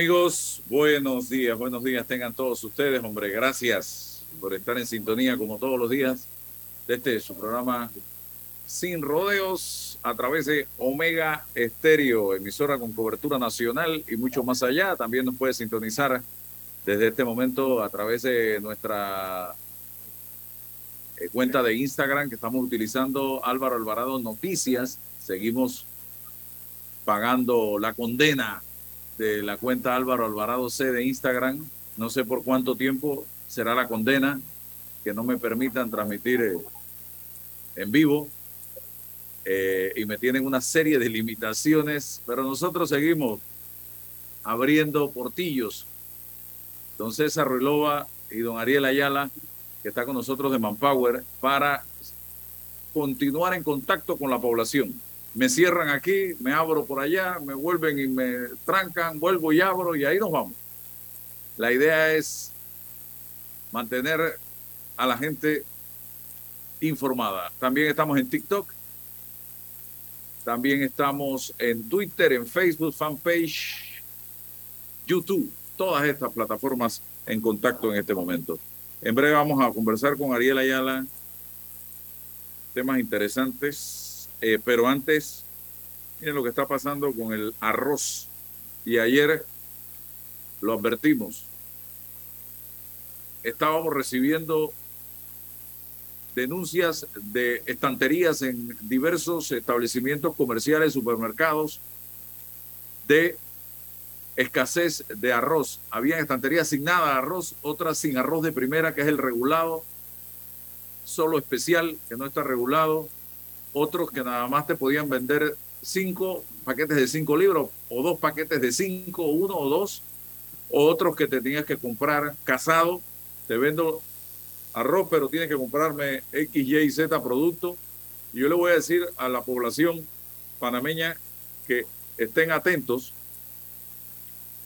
Amigos, buenos días, buenos días tengan todos ustedes, hombre, gracias por estar en sintonía como todos los días de este su programa Sin Rodeos a través de Omega Estéreo, emisora con cobertura nacional y mucho más allá. También nos puede sintonizar desde este momento a través de nuestra eh, cuenta de Instagram que estamos utilizando Álvaro Alvarado Noticias. Seguimos pagando la condena de la cuenta Álvaro Alvarado C de Instagram. No sé por cuánto tiempo será la condena que no me permitan transmitir eh, en vivo eh, y me tienen una serie de limitaciones, pero nosotros seguimos abriendo portillos. Don César Ruilova y don Ariel Ayala, que está con nosotros de Manpower, para continuar en contacto con la población me cierran aquí, me abro por allá, me vuelven y me trancan, vuelvo y abro y ahí nos vamos. La idea es mantener a la gente informada. También estamos en TikTok, también estamos en Twitter, en Facebook, fanpage, YouTube, todas estas plataformas en contacto en este momento. En breve vamos a conversar con Ariel Ayala, temas interesantes eh, pero antes, miren lo que está pasando con el arroz. Y ayer lo advertimos. Estábamos recibiendo denuncias de estanterías en diversos establecimientos comerciales, supermercados, de escasez de arroz. Había estanterías sin nada de arroz, otras sin arroz de primera, que es el regulado, solo especial, que no está regulado, otros que nada más te podían vender cinco paquetes de cinco libros o dos paquetes de cinco, uno o dos, otros que te tenías que comprar casado, te vendo arroz, pero tienes que comprarme X, Y, Z producto. Yo le voy a decir a la población panameña que estén atentos,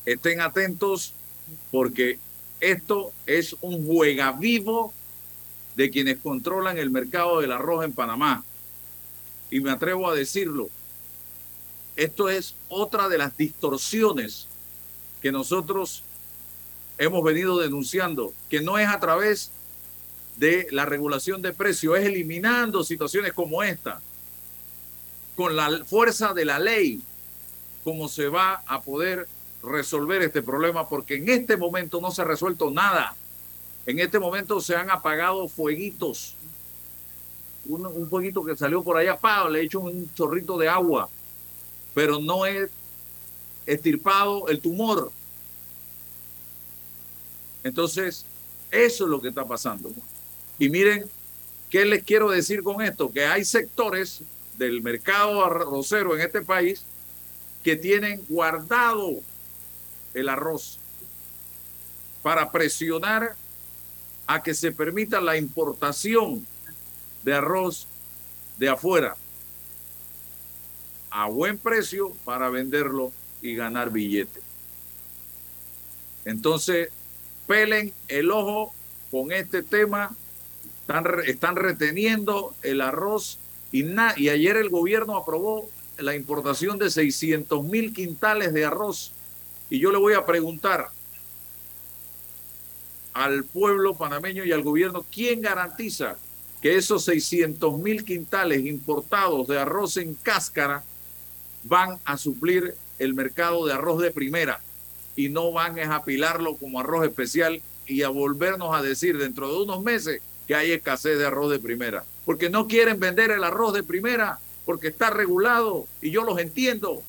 estén atentos porque esto es un juega vivo de quienes controlan el mercado del arroz en Panamá y me atrevo a decirlo, esto es otra de las distorsiones que nosotros hemos venido denunciando, que no es a través de la regulación de precios, es eliminando situaciones como esta, con la fuerza de la ley, cómo se va a poder resolver este problema, porque en este momento no se ha resuelto nada. En este momento se han apagado fueguitos un, fueguito que salió por allá, pa, le he hecho un chorrito de agua, pero no es estirpado el tumor. Entonces, eso es lo que está pasando. Y miren, ¿qué les quiero decir con esto? Que hay sectores del mercado arrocero en este país que tienen guardado el arroz para presionar a que se permita la importación de arroz de afuera a buen precio para venderlo y ganar billete. Entonces, pelen el ojo con este tema. Están, están reteniendo el arroz y, y ayer el gobierno aprobó la importación de 600 mil quintales de arroz. Y yo le voy a preguntar al pueblo panameño y al gobierno, ¿quién garantiza que esos 600 mil quintales importados de arroz en cáscara van a suplir el mercado de arroz de primera y no van a apilarlo como arroz especial y a volvernos a decir dentro de unos meses que hay escasez de arroz de primera. Porque no quieren vender el arroz de primera porque está regulado y yo los entiendo.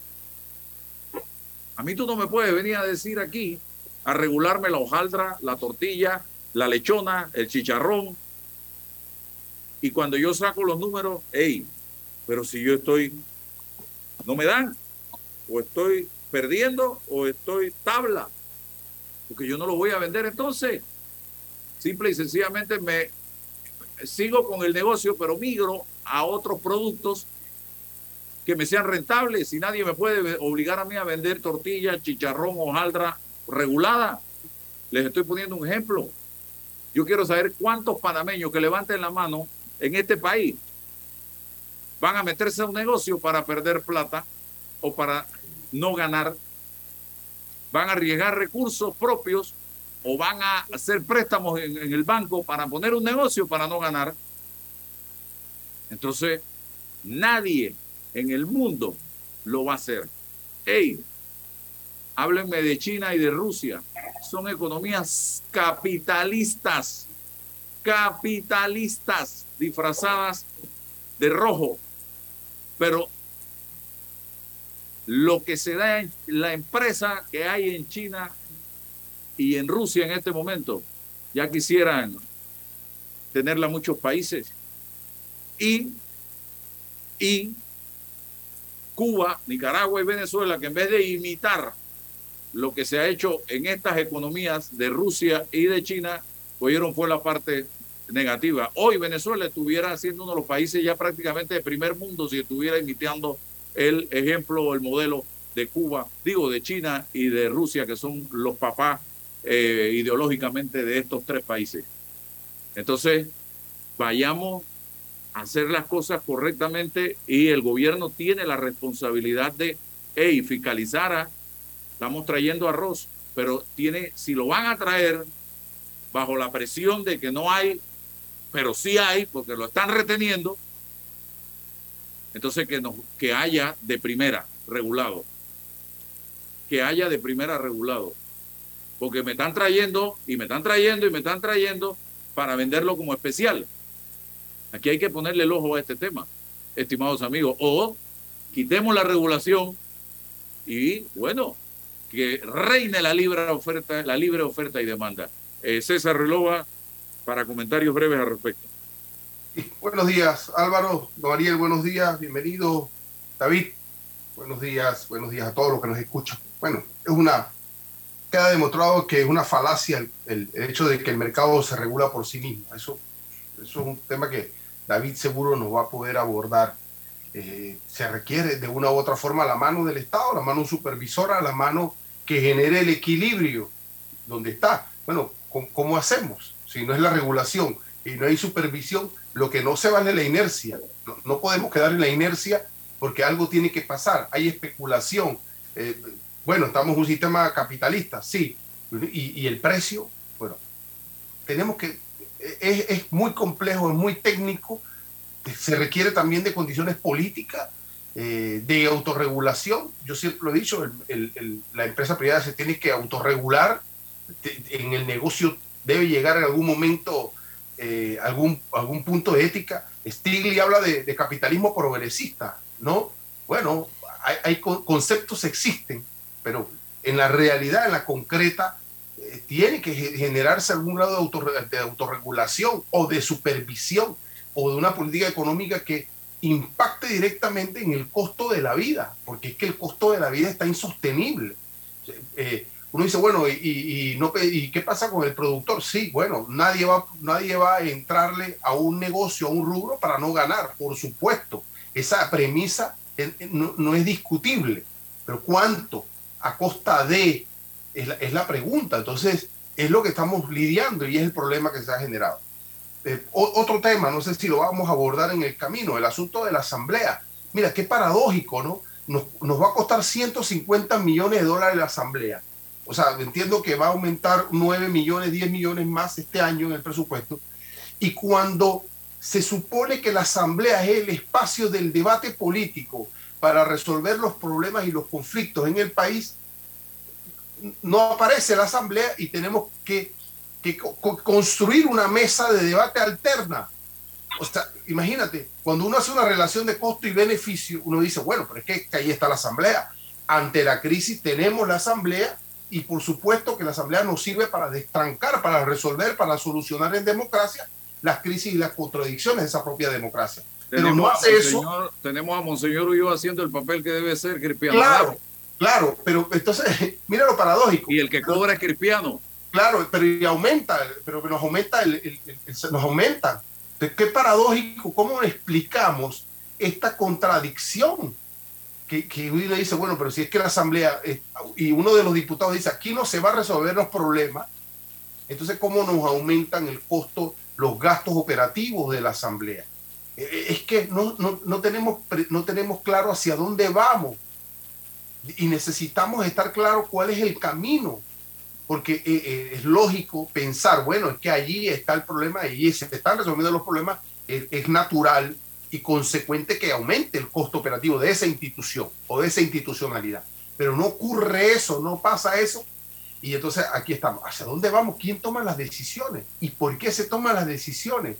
A mí tú no me puedes venir a decir aquí a regularme la hojaldra, la tortilla, la lechona, el chicharrón, y cuando yo saco los números, hey, pero si yo estoy, no me dan, o estoy perdiendo, o estoy tabla, porque yo no lo voy a vender entonces. Simple y sencillamente me sigo con el negocio, pero migro a otros productos que me sean rentables y nadie me puede obligar a mí a vender tortilla, chicharrón, hojaldra regulada. Les estoy poniendo un ejemplo. Yo quiero saber cuántos panameños que levanten la mano en este país van a meterse a un negocio para perder plata o para no ganar, van a arriesgar recursos propios o van a hacer préstamos en, el banco para poner un negocio para no ganar. Entonces, nadie en el mundo lo va a hacer. Hey, háblenme de China y de Rusia. Son economías capitalistas, capitalistas disfrazadas de rojo. Pero lo que se da en la empresa que hay en China y en Rusia en este momento, ya quisieran tenerla muchos países. Y, y Cuba, Nicaragua y Venezuela, que en vez de imitar lo que se ha hecho en estas economías de Rusia y de China, cogieron fue la parte negativa. Hoy Venezuela estuviera siendo uno de los países ya prácticamente de primer mundo si estuviera imitando el ejemplo o el modelo de Cuba, digo, de China y de Rusia, que son los papás eh, ideológicamente de estos tres países. Entonces, vayamos a hacer las cosas correctamente y el gobierno tiene la responsabilidad de hey, fiscalizar estamos trayendo arroz, pero tiene, si lo van a traer bajo la presión de que no hay, pero sí hay, porque lo están reteniendo, entonces que, que haya de primera regulado. Que haya de primera regulado. Porque me están trayendo y me están trayendo y me están trayendo para venderlo como especial. Aquí hay que ponerle el ojo a este tema, estimados amigos. O quitemos la regulación y bueno, que reine la libre oferta, la libre oferta y demanda. Eh, César Relova, para comentarios breves al respecto. Buenos días, Álvaro, don Ariel, buenos días, bienvenido, David, buenos días, buenos días a todos los que nos escuchan. Bueno, es una, queda demostrado que es una falacia el, hecho de que el mercado se regula por sí mismo. Eso, eso es un tema que David seguro nos va a poder abordar. Eh, se requiere de una u otra forma la mano del Estado, la mano supervisora, la mano que genere el equilibrio donde está. Bueno, ¿cómo hacemos? Si no es la regulación y no hay supervisión, lo que no se vale es la inercia. No, podemos quedar en la inercia porque algo tiene que pasar. Hay especulación. Eh, bueno, estamos en un sistema capitalista, sí. Y, el precio, bueno, tenemos que, es, muy complejo, es muy técnico, se requiere también de condiciones políticas, eh, de autorregulación. Yo siempre lo he dicho, la empresa privada se tiene que autorregular, en el negocio debe llegar en algún momento eh, algún, algún punto de ética. Stiglitz habla de, capitalismo progresista, ¿no? Bueno, hay, conceptos existen, pero en la realidad, en la concreta, eh, tiene que generarse algún grado de, de autorregulación o de supervisión o de una política económica que impacte directamente en el costo de la vida, porque es que el costo de la vida está insostenible. Eh, uno dice, bueno, y, no, ¿y qué pasa con el productor? Sí, bueno, nadie va, nadie va a entrarle a un negocio, a un rubro para no ganar, por supuesto. Esa premisa no, es discutible, pero ¿cuánto? ¿A costa de? Es la, pregunta. Entonces, es lo que estamos lidiando y es el problema que se ha generado. Eh, otro tema, no sé si lo vamos a abordar en el camino, el asunto de la asamblea. Mira, qué paradójico, ¿no? Nos, nos va a costar 150 millones de dólares la asamblea o sea, entiendo que va a aumentar 9 millones, 10 millones más este año en el presupuesto. Y cuando se supone que la asamblea es el espacio del debate político para resolver los problemas y los conflictos en el país, no aparece la asamblea y tenemos que, construir una mesa de debate alterna. O sea, imagínate, cuando uno hace una relación de costo y beneficio, uno dice, bueno, pero es que ahí está la asamblea. Ante la crisis tenemos la asamblea y por supuesto que la Asamblea nos sirve para destrancar, para resolver, para solucionar en democracia las crisis y las contradicciones de esa propia democracia. Pero no hace eso. Tenemos a Monseñor Ulloa haciendo el papel que debe ser cristiano. Claro, claro, pero entonces, mira lo paradójico. Y el que cobra es cristiano. Claro, pero y aumenta, pero nos aumenta, el, nos aumenta. Qué paradójico, ¿cómo explicamos esta contradicción? Que, que dice, bueno, pero si es que la Asamblea, y uno de los diputados dice, aquí no se va a resolver los problemas, entonces, ¿cómo nos aumentan el costo, los gastos operativos de la Asamblea? E, e, es que no, no, no, tenemos, no tenemos claro hacia dónde vamos. y necesitamos estar claros cuál es el camino, porque eh, es lógico pensar, bueno, es que allí está el problema y se están resolviendo los problemas, es natural y consecuente que aumente el costo operativo de esa institución o de esa institucionalidad. Pero no ocurre eso, no pasa eso. Y entonces aquí estamos. ¿Hacia dónde vamos? ¿Quién toma las decisiones? ¿Y por qué se toman las decisiones?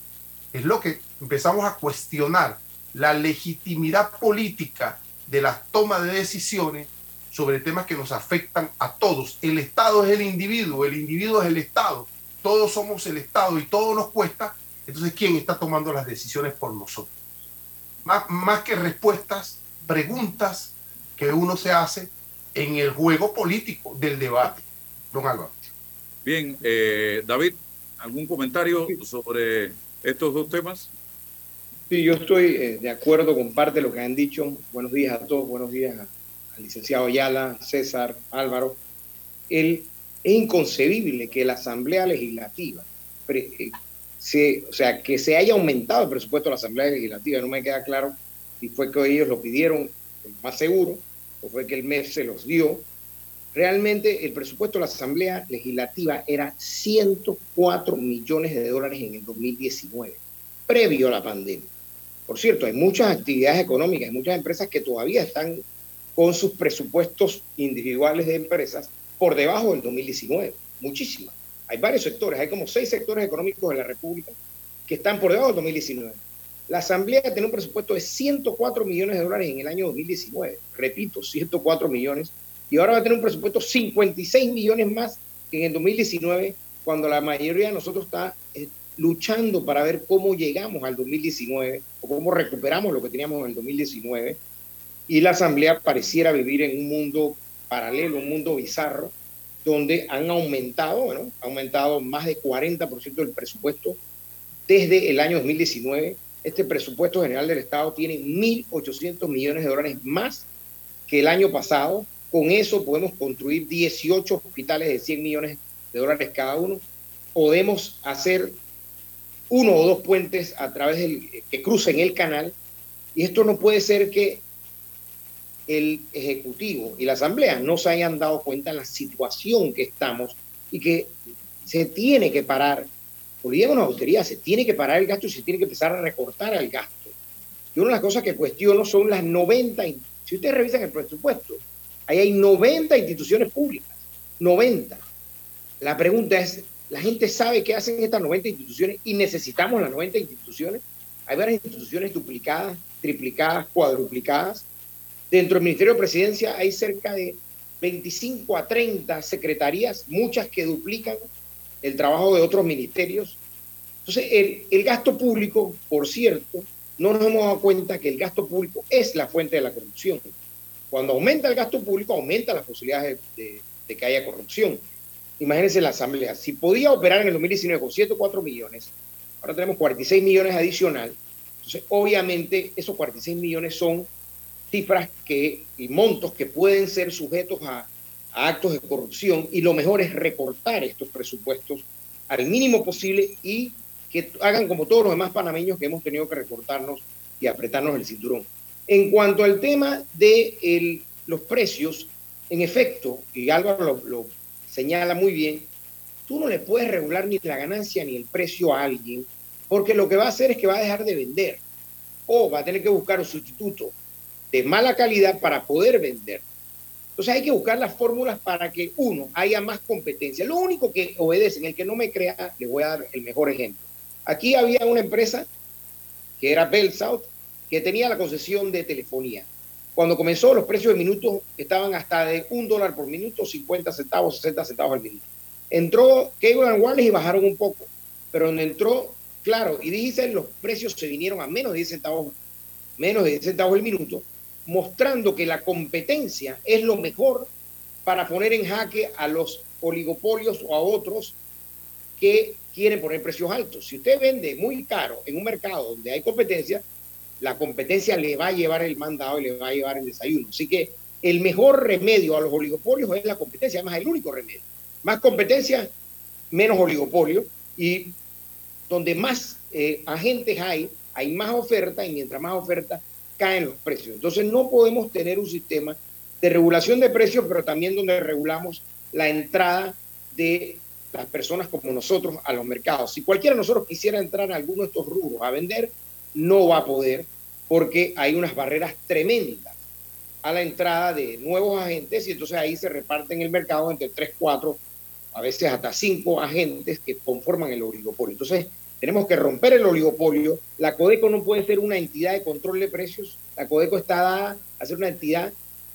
Es lo que empezamos a cuestionar la legitimidad política de la toma de decisiones sobre temas que nos afectan a todos. El Estado es el individuo, el individuo es el Estado, todos somos el Estado y todo nos cuesta. Entonces, ¿quién está tomando las decisiones por nosotros? Más, más que respuestas, preguntas que uno se hace en el juego político del debate. Don Álvaro. Bien, eh, David, ¿algún comentario sobre estos dos temas? Sí, yo estoy eh, de acuerdo con parte de lo que han dicho. Buenos días a todos, buenos días al licenciado Ayala, César, Álvaro. es inconcebible que la Asamblea Legislativa, eh, se, o sea, que se haya aumentado el presupuesto de la Asamblea Legislativa. No me queda claro si fue que ellos lo pidieron, más seguro, o fue que el MEF se los dio. Realmente el presupuesto de la Asamblea Legislativa era 104 millones de dólares en el 2019, previo a la pandemia. Por cierto, hay muchas actividades económicas, hay muchas empresas que todavía están con sus presupuestos individuales de empresas por debajo del 2019, muchísimas. Hay varios sectores, hay como seis sectores económicos de la República que están por debajo del 2019. La Asamblea tiene un presupuesto de 104 millones de dólares en el año 2019, repito, 104 millones, y ahora va a tener un presupuesto 56 millones más que en el 2019, cuando la mayoría de nosotros está eh, luchando para ver cómo llegamos al 2019 o cómo recuperamos lo que teníamos en el 2019. Y la Asamblea pareciera vivir en un mundo paralelo, un mundo bizarro, donde han aumentado, bueno, ha aumentado más de 40% del presupuesto desde el año 2019. Este presupuesto general del Estado tiene 1.800 millones de dólares más que el año pasado. Con eso podemos construir 18 hospitales de 100 millones de dólares cada uno. Podemos hacer uno o dos puentes a través del que crucen el canal. Y esto no puede ser que el Ejecutivo y la Asamblea no se hayan dado cuenta de la situación que estamos y que se tiene que parar, olvidemos la austeridad, se tiene que parar el gasto y se tiene que empezar a recortar el gasto. Y una de las cosas que cuestiono son las 90, si ustedes revisan el presupuesto, ahí hay 90 instituciones públicas, 90. La pregunta es, ¿la gente sabe qué hacen estas 90 instituciones y necesitamos las 90 instituciones? Hay varias instituciones duplicadas, triplicadas, cuadruplicadas Dentro del Ministerio de Presidencia hay cerca de 25 a 30 secretarías, muchas que duplican el trabajo de otros ministerios. Entonces, el, gasto público, por cierto, no nos hemos dado cuenta que el gasto público es la fuente de la corrupción. Cuando aumenta el gasto público, aumenta las posibilidades de, de que haya corrupción. Imagínense la Asamblea, si podía operar en el 2019 con 104 millones, ahora tenemos 46 millones adicional, entonces obviamente esos 46 millones son cifras que, y montos que pueden ser sujetos a, actos de corrupción y lo mejor es recortar estos presupuestos al mínimo posible y que hagan como todos los demás panameños que hemos tenido que recortarnos y apretarnos el cinturón. En cuanto al tema de los precios, en efecto, y Álvaro lo, señala muy bien, tú no le puedes regular ni la ganancia ni el precio a alguien, porque lo que va a hacer es que va a dejar de vender o va a tener que buscar un sustituto de mala calidad para poder vender. Entonces hay que buscar las fórmulas para que, uno, haya más competencia. Lo único que obedece, en el que no me crea, le voy a dar el mejor ejemplo. Aquí había una empresa que era Bell South, que tenía la concesión de telefonía. Cuando comenzó, los precios de minutos estaban hasta de un dólar por minuto, 50 centavos, 60 centavos al minuto. Entró Cable and Wireless y bajaron un poco, pero donde entró, claro, y dicen los precios se vinieron a menos de 10 centavos, menos de 10 centavos el minuto, mostrando que la competencia es lo mejor para poner en jaque a los oligopolios o a otros que quieren poner precios altos. Si usted vende muy caro en un mercado donde hay competencia, la competencia le va a llevar el mandado y le va a llevar el desayuno. Así que el mejor remedio a los oligopolios es la competencia, además el único remedio. Más competencia, menos oligopolio y donde más eh, agentes hay, hay más oferta y mientras más oferta, caen los precios. Entonces no podemos tener un sistema de regulación de precios, pero también donde regulamos la entrada de las personas como nosotros a los mercados. Si cualquiera de nosotros quisiera entrar en alguno de estos rubros a vender, no va a poder porque hay unas barreras tremendas a la entrada de nuevos agentes y entonces ahí se reparten el mercado entre tres, cuatro, a veces hasta cinco agentes que conforman el oligopolio. Entonces tenemos que romper el oligopolio. La Codeco no puede ser una entidad de control de precios. La Codeco está dada a ser una entidad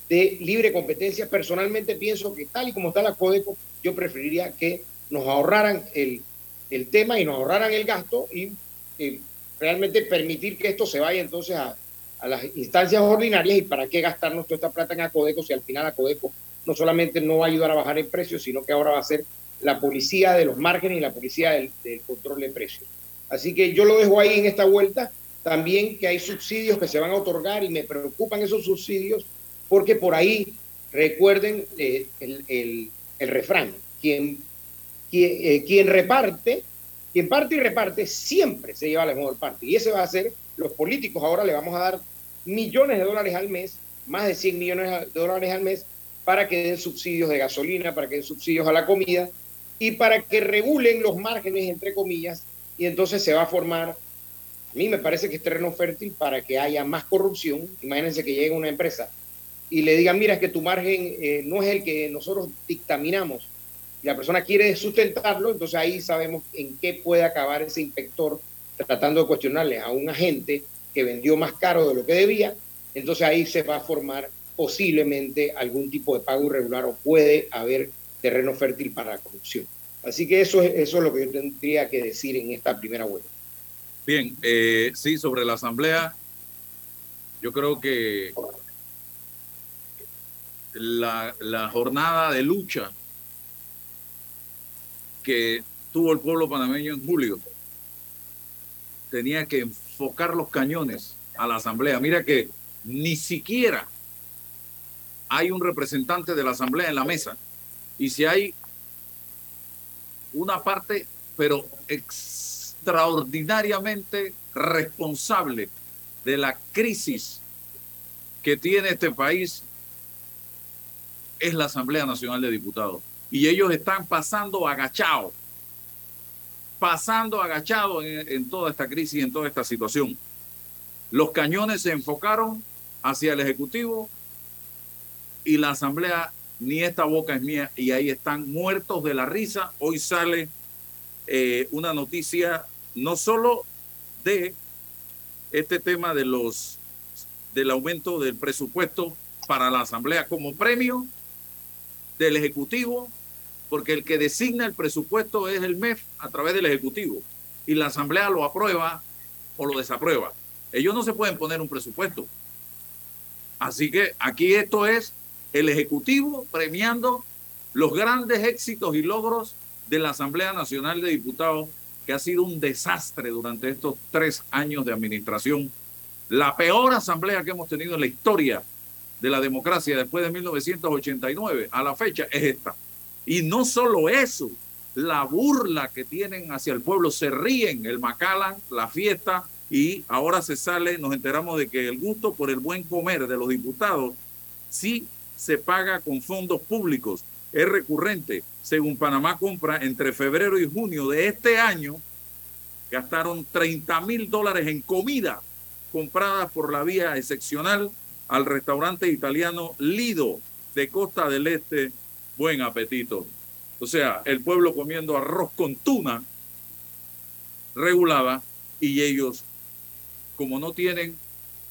de libre competencia. Personalmente pienso que tal y como está la Codeco, yo preferiría que nos ahorraran el, el tema y nos ahorraran el gasto y eh, realmente permitir que esto se vaya entonces a, las instancias ordinarias y para qué gastarnos toda esta plata en Acodeco si al final Acodeco no solamente no va a ayudar a bajar el precio, sino que ahora va a ser la policía de los márgenes y la policía del, control de precios. Así que yo lo dejo ahí en esta vuelta. También que hay subsidios que se van a otorgar y me preocupan esos subsidios porque por ahí, recuerden eh, el, refrán, quien, quien, eh, quien reparte quien parte y reparte siempre se lleva la mejor parte. Y ese va a ser, los políticos ahora le vamos a dar millones de dólares al mes, más de 100 millones de dólares al mes, para que den subsidios de gasolina, para que den subsidios a la comida y para que regulen los márgenes, entre comillas, y entonces se va a formar, a mí me parece que es terreno fértil para que haya más corrupción. Imagínense que llegue una empresa y le digan, mira, es que tu margen eh, no es el que nosotros dictaminamos, y la persona quiere sustentarlo, entonces ahí sabemos en qué puede acabar ese inspector tratando de cuestionarle a un agente que vendió más caro de lo que debía, entonces ahí se va a formar posiblemente algún tipo de pago irregular o puede haber terreno fértil para la corrupción. Así que eso es, eso es lo que yo tendría que decir en esta primera vuelta. Bien, eh, sí, sobre la asamblea, yo creo que la, la jornada de lucha que tuvo el pueblo panameño en julio tenía que enfocar los cañones a la asamblea. Mira que ni siquiera hay un representante de la asamblea en la mesa. Y si hay una parte, pero extraordinariamente responsable de la crisis que tiene este país, es la Asamblea Nacional de Diputados y ellos están pasando agachados, pasando agachados en, en, toda esta crisis, en toda esta situación. Los cañones se enfocaron hacia el Ejecutivo y la Asamblea, ni esta boca es mía, y ahí están muertos de la risa. Hoy sale eh, una noticia no solo de este tema de los del aumento del presupuesto para la Asamblea como premio del Ejecutivo, porque el que designa el presupuesto es el MEF a través del Ejecutivo y la Asamblea lo aprueba o lo desaprueba. Ellos no se pueden poner un presupuesto. Así que aquí esto es el Ejecutivo premiando los grandes éxitos y logros de la Asamblea Nacional de Diputados, que ha sido un desastre durante estos tres años de administración. La peor asamblea que hemos tenido en la historia de la democracia después de 1989 a la fecha es esta. Y no solo eso, la burla que tienen hacia el pueblo, se ríen, el Macallan, la fiesta, y ahora se sale, nos enteramos de que el gusto por el buen comer de los diputados sí se paga con fondos públicos, es recurrente. Según Panamá Compra, entre febrero y junio de este año, gastaron 30 mil dólares en comida comprada por la vía excepcional al restaurante italiano Lido de Costa del Este buen apetito. O sea, el pueblo comiendo arroz con tuna regulada y ellos, como no tienen,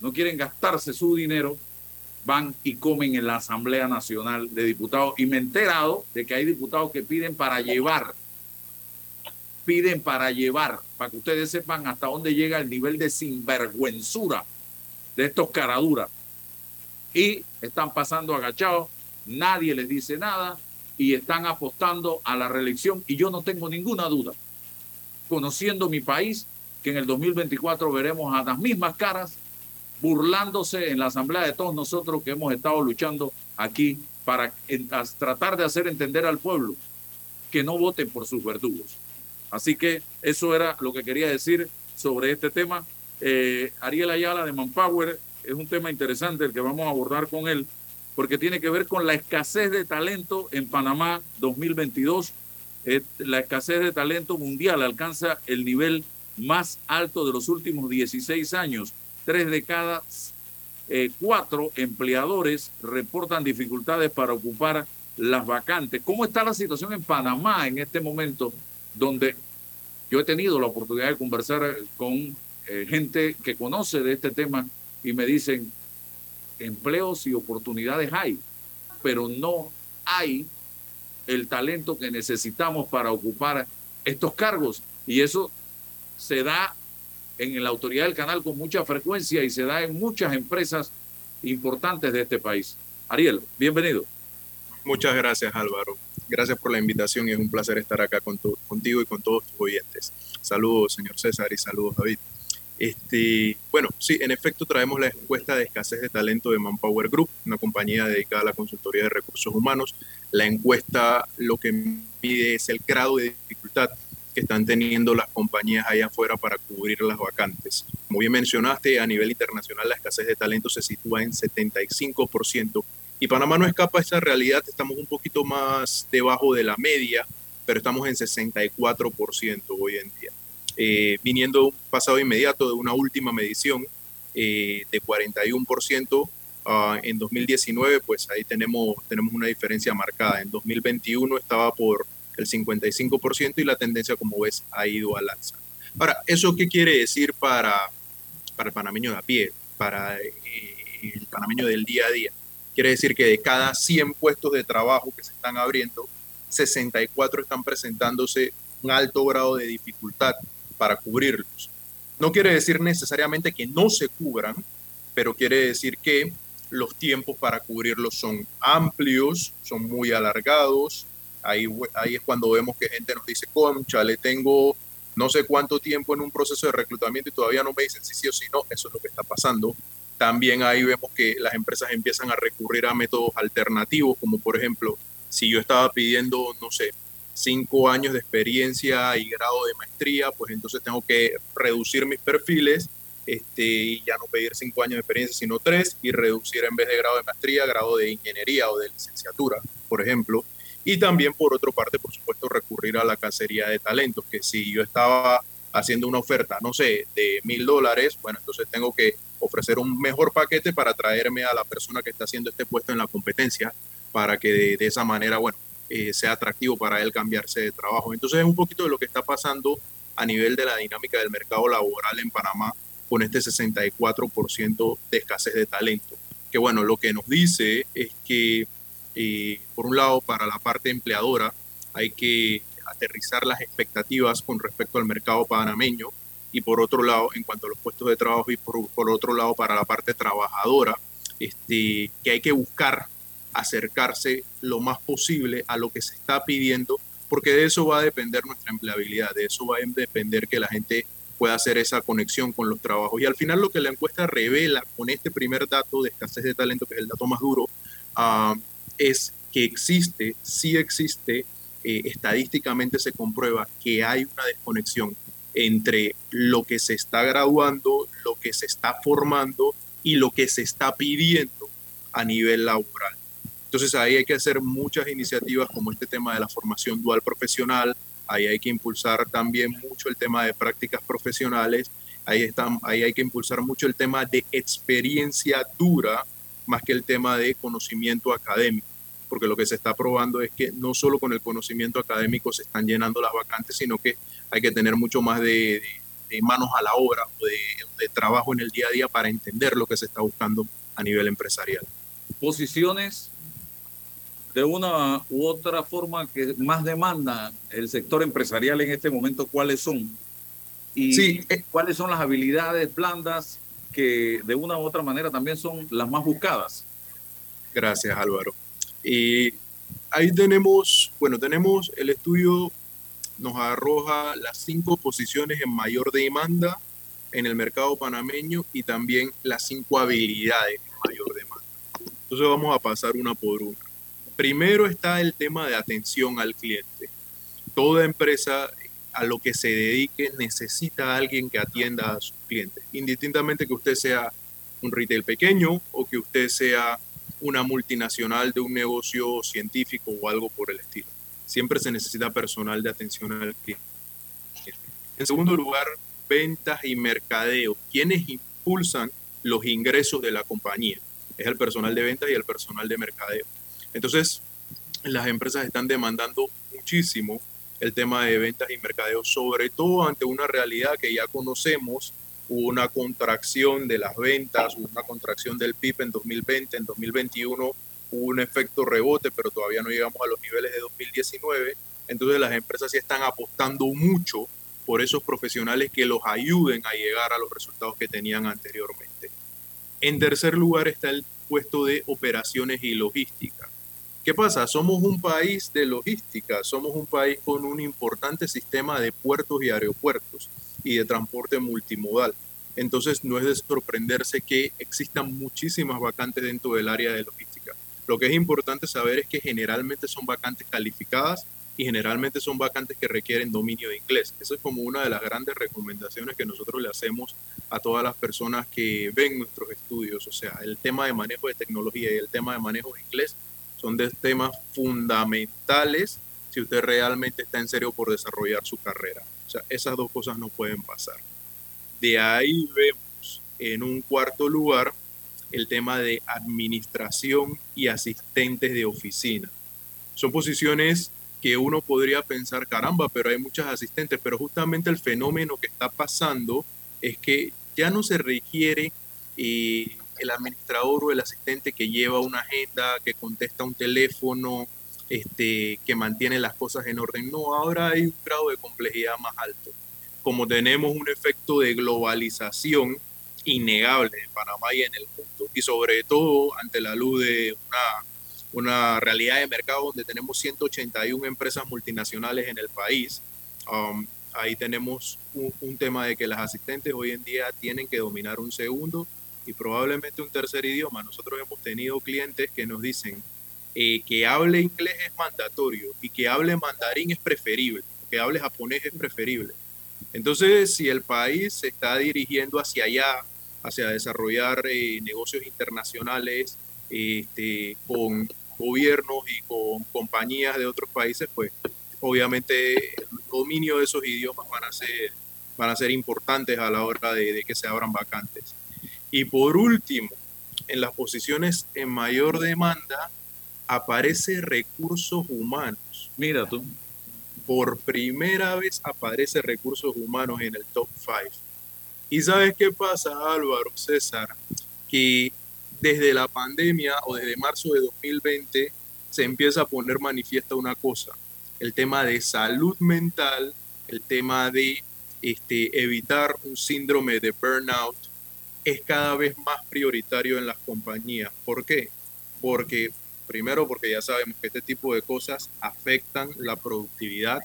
no quieren gastarse su dinero, van y comen en la Asamblea Nacional de Diputados. Y me he enterado de que hay diputados que piden para llevar, piden para llevar, para que ustedes sepan hasta dónde llega el nivel de sinvergüenzura de estos caraduras. Y están pasando agachados nadie les dice nada y están apostando a la reelección y yo no tengo ninguna duda, conociendo mi país, que en el 2024 veremos a las mismas caras burlándose en la asamblea de todos nosotros que hemos estado luchando aquí para tratar de hacer entender al pueblo que no voten por sus verdugos. Así que eso era lo que quería decir sobre este tema. Eh, Ariel Ayala de Manpower es un tema interesante el que vamos a abordar con él porque tiene que ver con la escasez de talento en Panamá 2022. la escasez de talento mundial alcanza el nivel más alto de los últimos 16 años. Tres de cada eh, cuatro empleadores reportan dificultades para ocupar las vacantes. ¿Cómo está la situación en Panamá en este momento, donde yo he tenido la oportunidad de conversar con eh, gente que conoce de este tema y me dicen, empleos y oportunidades hay, pero no hay el talento que necesitamos para ocupar estos cargos. Y eso se da en la autoridad del canal con mucha frecuencia y se da en muchas empresas importantes de este país. Ariel, bienvenido. Muchas gracias Álvaro. Gracias por la invitación y es un placer estar acá con contigo y con todos tus oyentes. Saludos señor César y saludos David. Este, bueno, sí, en efecto traemos la encuesta de escasez de talento de Manpower Group, una compañía dedicada a la consultoría de recursos humanos. La encuesta lo que mide es el grado de dificultad que están teniendo las compañías allá afuera para cubrir las vacantes. Como bien mencionaste, a nivel internacional la escasez de talento se sitúa en 75% y Panamá no escapa a esa realidad, estamos un poquito más debajo de la media, pero estamos en 64% hoy en día. Eh, viniendo un pasado inmediato de una última medición eh, de 41% ah, en 2019, pues ahí tenemos, tenemos una diferencia marcada. En 2021 estaba por el 55% y la tendencia, como ves, ha ido al alza. Ahora, ¿eso qué quiere decir para, para el panameño de a pie, para eh, el panameño del día a día? Quiere decir que de cada 100 puestos de trabajo que se están abriendo, 64 están presentándose un alto grado de dificultad para cubrirlos. No quiere decir necesariamente que no se cubran, pero quiere decir que los tiempos para cubrirlos son amplios, son muy alargados. Ahí, ahí es cuando vemos que gente nos dice, concha, le tengo no sé cuánto tiempo en un proceso de reclutamiento y todavía no me dicen si sí o si no. Eso es lo que está pasando. También ahí vemos que las empresas empiezan a recurrir a métodos alternativos, como por ejemplo, si yo estaba pidiendo, no sé, cinco años de experiencia y grado de maestría, pues entonces tengo que reducir mis perfiles este, y ya no pedir cinco años de experiencia, sino tres, y reducir en vez de grado de maestría, grado de ingeniería o de licenciatura, por ejemplo. Y también, por otra parte, por supuesto, recurrir a la cacería de talentos, que si yo estaba haciendo una oferta, no sé, de mil dólares, bueno, entonces tengo que ofrecer un mejor paquete para traerme a la persona que está haciendo este puesto en la competencia, para que de, esa manera, bueno, eh, sea atractivo para él cambiarse de trabajo. Entonces es un poquito de lo que está pasando a nivel de la dinámica del mercado laboral en Panamá con este 64% de escasez de talento. Que bueno, lo que nos dice es que, eh, por un lado, para la parte empleadora hay que aterrizar las expectativas con respecto al mercado panameño y por otro lado, en cuanto a los puestos de trabajo y por, otro lado, para la parte trabajadora, este, que hay que buscar acercarse lo más posible a lo que se está pidiendo, porque de eso va a depender nuestra empleabilidad, de eso va a depender que la gente pueda hacer esa conexión con los trabajos. Y al final lo que la encuesta revela con este primer dato de escasez de talento, que es el dato más duro, ah, es que existe, sí existe, eh, estadísticamente se comprueba que hay una desconexión entre lo que se está graduando, lo que se está formando y lo que se está pidiendo a nivel laboral. Entonces ahí hay que hacer muchas iniciativas como este tema de la formación dual profesional, ahí hay que impulsar también mucho el tema de prácticas profesionales, ahí, están, ahí hay que impulsar mucho el tema de experiencia dura más que el tema de conocimiento académico, porque lo que se está probando es que no solo con el conocimiento académico se están llenando las vacantes, sino que hay que tener mucho más de, manos a la obra o de, de trabajo en el día a día para entender lo que se está buscando a nivel empresarial. Posiciones de una u otra forma que más demanda el sector empresarial en este momento, ¿cuáles son? Y eh, cuáles son las habilidades blandas que de una u otra manera también son las más buscadas. Gracias, Álvaro. Y ahí tenemos, bueno, tenemos el estudio, nos arroja las cinco posiciones en mayor demanda en el mercado panameño y también las cinco habilidades en mayor demanda. Entonces vamos a pasar una por una. Primero está el tema de atención al cliente. Toda empresa a lo que se dedique necesita a alguien que atienda a sus clientes, indistintamente que usted sea un retail pequeño o que usted sea una multinacional de un negocio científico o algo por el estilo. Siempre se necesita personal de atención al cliente. En segundo lugar, ventas y mercadeo. ¿Quiénes impulsan los ingresos de la compañía? Es el personal de ventas y el personal de mercadeo. Entonces, las empresas están demandando muchísimo el tema de ventas y mercadeo, sobre todo ante una realidad que ya conocemos, una contracción de las ventas, una contracción del PIB en 2020, en 2021 hubo un efecto rebote, pero todavía no llegamos a los niveles de 2019. Entonces las empresas sí están apostando mucho por esos profesionales que los ayuden a llegar a los resultados que tenían anteriormente. En tercer lugar está el puesto de operaciones y logística. ¿Qué pasa? Somos un país de logística, somos un país con un importante sistema de puertos y aeropuertos y de transporte multimodal. Entonces no es de sorprenderse que existan muchísimas vacantes dentro del área de logística. Lo que es importante saber es que generalmente son vacantes calificadas y generalmente son vacantes que requieren dominio de inglés. Esa es como una de las grandes recomendaciones que nosotros le hacemos a todas las personas que ven nuestros estudios. O sea, el tema de manejo de tecnología y el tema de manejo de inglés son de temas fundamentales si usted realmente está en serio por desarrollar su carrera. O sea, esas dos cosas no pueden pasar. De ahí vemos en un cuarto lugar el tema de administración y asistentes de oficina. Son posiciones que uno podría pensar, caramba, pero hay muchas asistentes, pero justamente el fenómeno que está pasando es que ya no se requiere eh, el administrador o el asistente que lleva una agenda, que contesta un teléfono, este, que mantiene las cosas en orden. No, ahora hay un grado de complejidad más alto. Como tenemos un efecto de globalización innegable en Panamá y en el mundo, y sobre todo ante la luz de una, una realidad de mercado donde tenemos 181 empresas multinacionales en el país, um, ahí tenemos un, un tema de que las asistentes hoy en día tienen que dominar un segundo y probablemente un tercer idioma. Nosotros hemos tenido clientes que nos dicen eh, que hable inglés es mandatorio y que hable mandarín es preferible, que hable japonés es preferible. Entonces, si el país se está dirigiendo hacia allá, hacia desarrollar eh, negocios internacionales este, con gobiernos y con compañías de otros países, pues obviamente el dominio de esos idiomas van a ser, van a ser importantes a la hora de que se abran vacantes. Y por último, en las posiciones en mayor demanda aparece recursos humanos. Mira tú. Por primera vez aparece recursos humanos en el top 5. ¿Y sabes qué pasa, Álvaro, César? Que desde la pandemia o desde marzo de 2020 se empieza a poner manifiesta una cosa, el tema de salud mental, el tema de este, evitar un síndrome de burnout, es cada vez más prioritario en las compañías. ¿Por qué? Porque, primero, porque ya sabemos que este tipo de cosas afectan la productividad,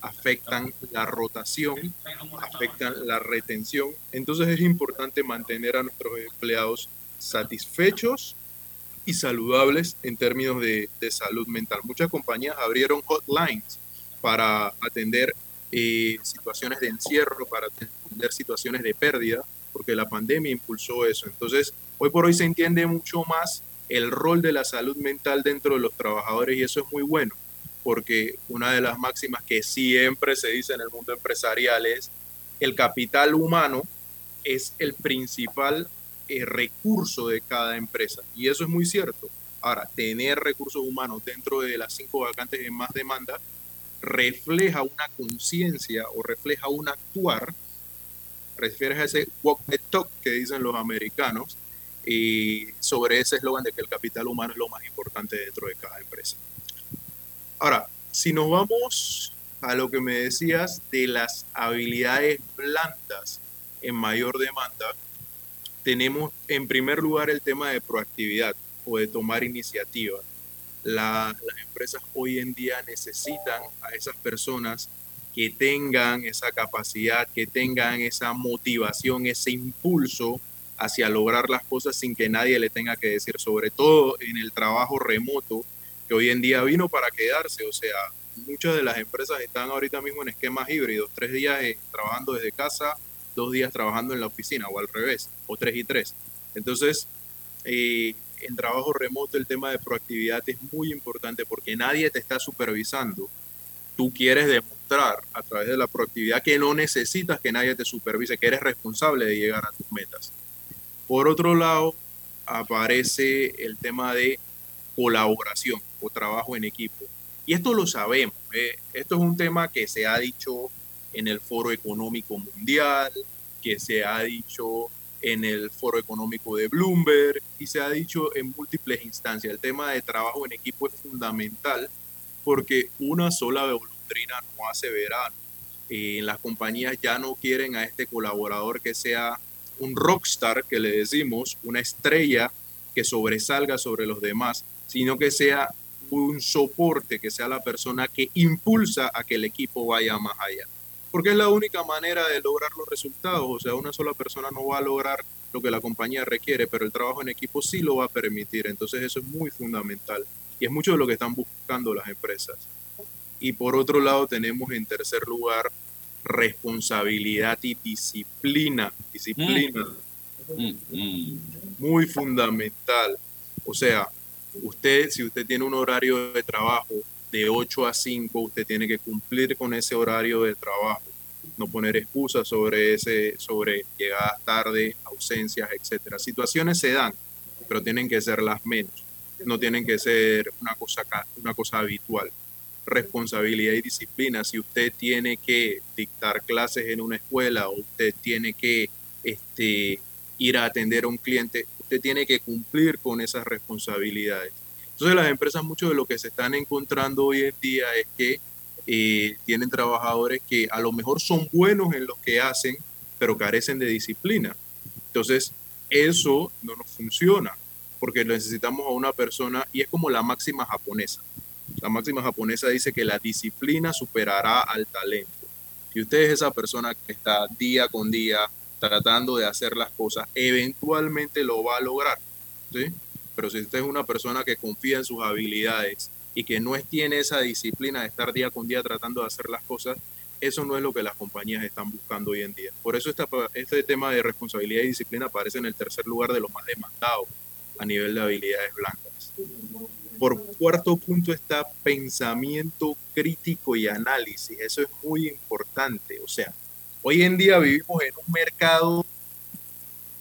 afectan la rotación, afectan la retención. Entonces es importante mantener a nuestros empleados satisfechos y saludables en términos de, salud mental. Muchas compañías abrieron hotlines para atender eh, situaciones de encierro, para atender situaciones de pérdida porque la pandemia impulsó eso. Entonces, hoy por hoy se entiende mucho más el rol de la salud mental dentro de los trabajadores y eso es muy bueno, porque una de las máximas que siempre se dice en el mundo empresarial es el capital humano es el principal eh, recurso de cada empresa y eso es muy cierto. Ahora, tener recursos humanos dentro de las cinco vacantes en más demanda refleja una conciencia o refleja un actuar refieres a ese walk the talk que dicen los americanos y sobre ese eslogan de que el capital humano es lo más importante dentro de cada empresa. Ahora, si nos vamos a lo que me decías de las habilidades blandas en mayor demanda, tenemos en primer lugar el tema de proactividad o de tomar iniciativa. las empresas hoy en día necesitan a esas personas que tengan esa capacidad, que tengan esa motivación, ese impulso hacia lograr las cosas sin que nadie le tenga que decir, sobre todo en el trabajo remoto, que hoy en día vino para quedarse. O sea, muchas de las empresas están ahorita mismo en esquemas híbridos, tres días eh, trabajando desde casa, dos días trabajando en la oficina, o al revés, o tres y tres. Entonces, eh, en trabajo remoto el tema de proactividad es muy importante porque nadie te está supervisando. Tú quieres demostrar a través de la proactividad que no necesitas que nadie te supervise, que eres responsable de llegar a tus metas. Por otro lado, aparece el tema de colaboración o trabajo en equipo. Y esto lo sabemos. Esto es un tema que se ha dicho en el Foro Económico Mundial, que se ha dicho en el Foro Económico de Bloomberg y se ha dicho en múltiples instancias. El tema de trabajo en equipo es fundamental porque una sola golondrina no hace verano. Eh, las compañías ya no quieren a este colaborador que sea un rockstar, que le decimos, una estrella que sobresalga sobre los demás, sino que sea un soporte, que sea la persona que impulsa a que el equipo vaya más allá porque es la única manera de lograr los resultados. O sea, una sola persona no va a lograr lo que la compañía requiere, pero el trabajo en equipo sí lo va a permitir. Entonces eso es muy fundamental y es mucho de lo que están buscando las empresas. Y por otro lado tenemos en tercer lugar responsabilidad y disciplina. Disciplina. Mm. Mm. Muy fundamental. O sea, usted, si usted tiene un horario de trabajo de 8 a 5, usted tiene que cumplir con ese horario de trabajo, no poner excusas sobre ese, sobre llegadas tarde, ausencias, etcétera. Situaciones se dan, pero tienen que ser las menos, no tienen que ser una cosa, una cosa habitual. Responsabilidad y disciplina. Si usted tiene que dictar clases en una escuela o usted tiene que este, ir a atender a un cliente, usted tiene que cumplir con esas responsabilidades entonces las empresas, mucho de lo que se están encontrando hoy en día es que eh, tienen trabajadores que a lo mejor son buenos en lo que hacen, pero carecen de disciplina. Entonces, eso no nos funciona, porque necesitamos a una persona, y es como la máxima japonesa. La máxima japonesa dice que la disciplina superará al talento. Si usted es esa persona que está día con día tratando de hacer las cosas, eventualmente lo va a lograr. pero si usted es una persona que confía en sus habilidades y que no tiene esa disciplina de estar día con día tratando de hacer las cosas, eso no es lo que las compañías están buscando hoy en día. Por eso este tema de responsabilidad y disciplina aparece en el tercer lugar de los más demandados a nivel de habilidades blancas. Por cuarto punto está pensamiento crítico y análisis. Eso es muy importante. O sea, hoy en día vivimos en un mercado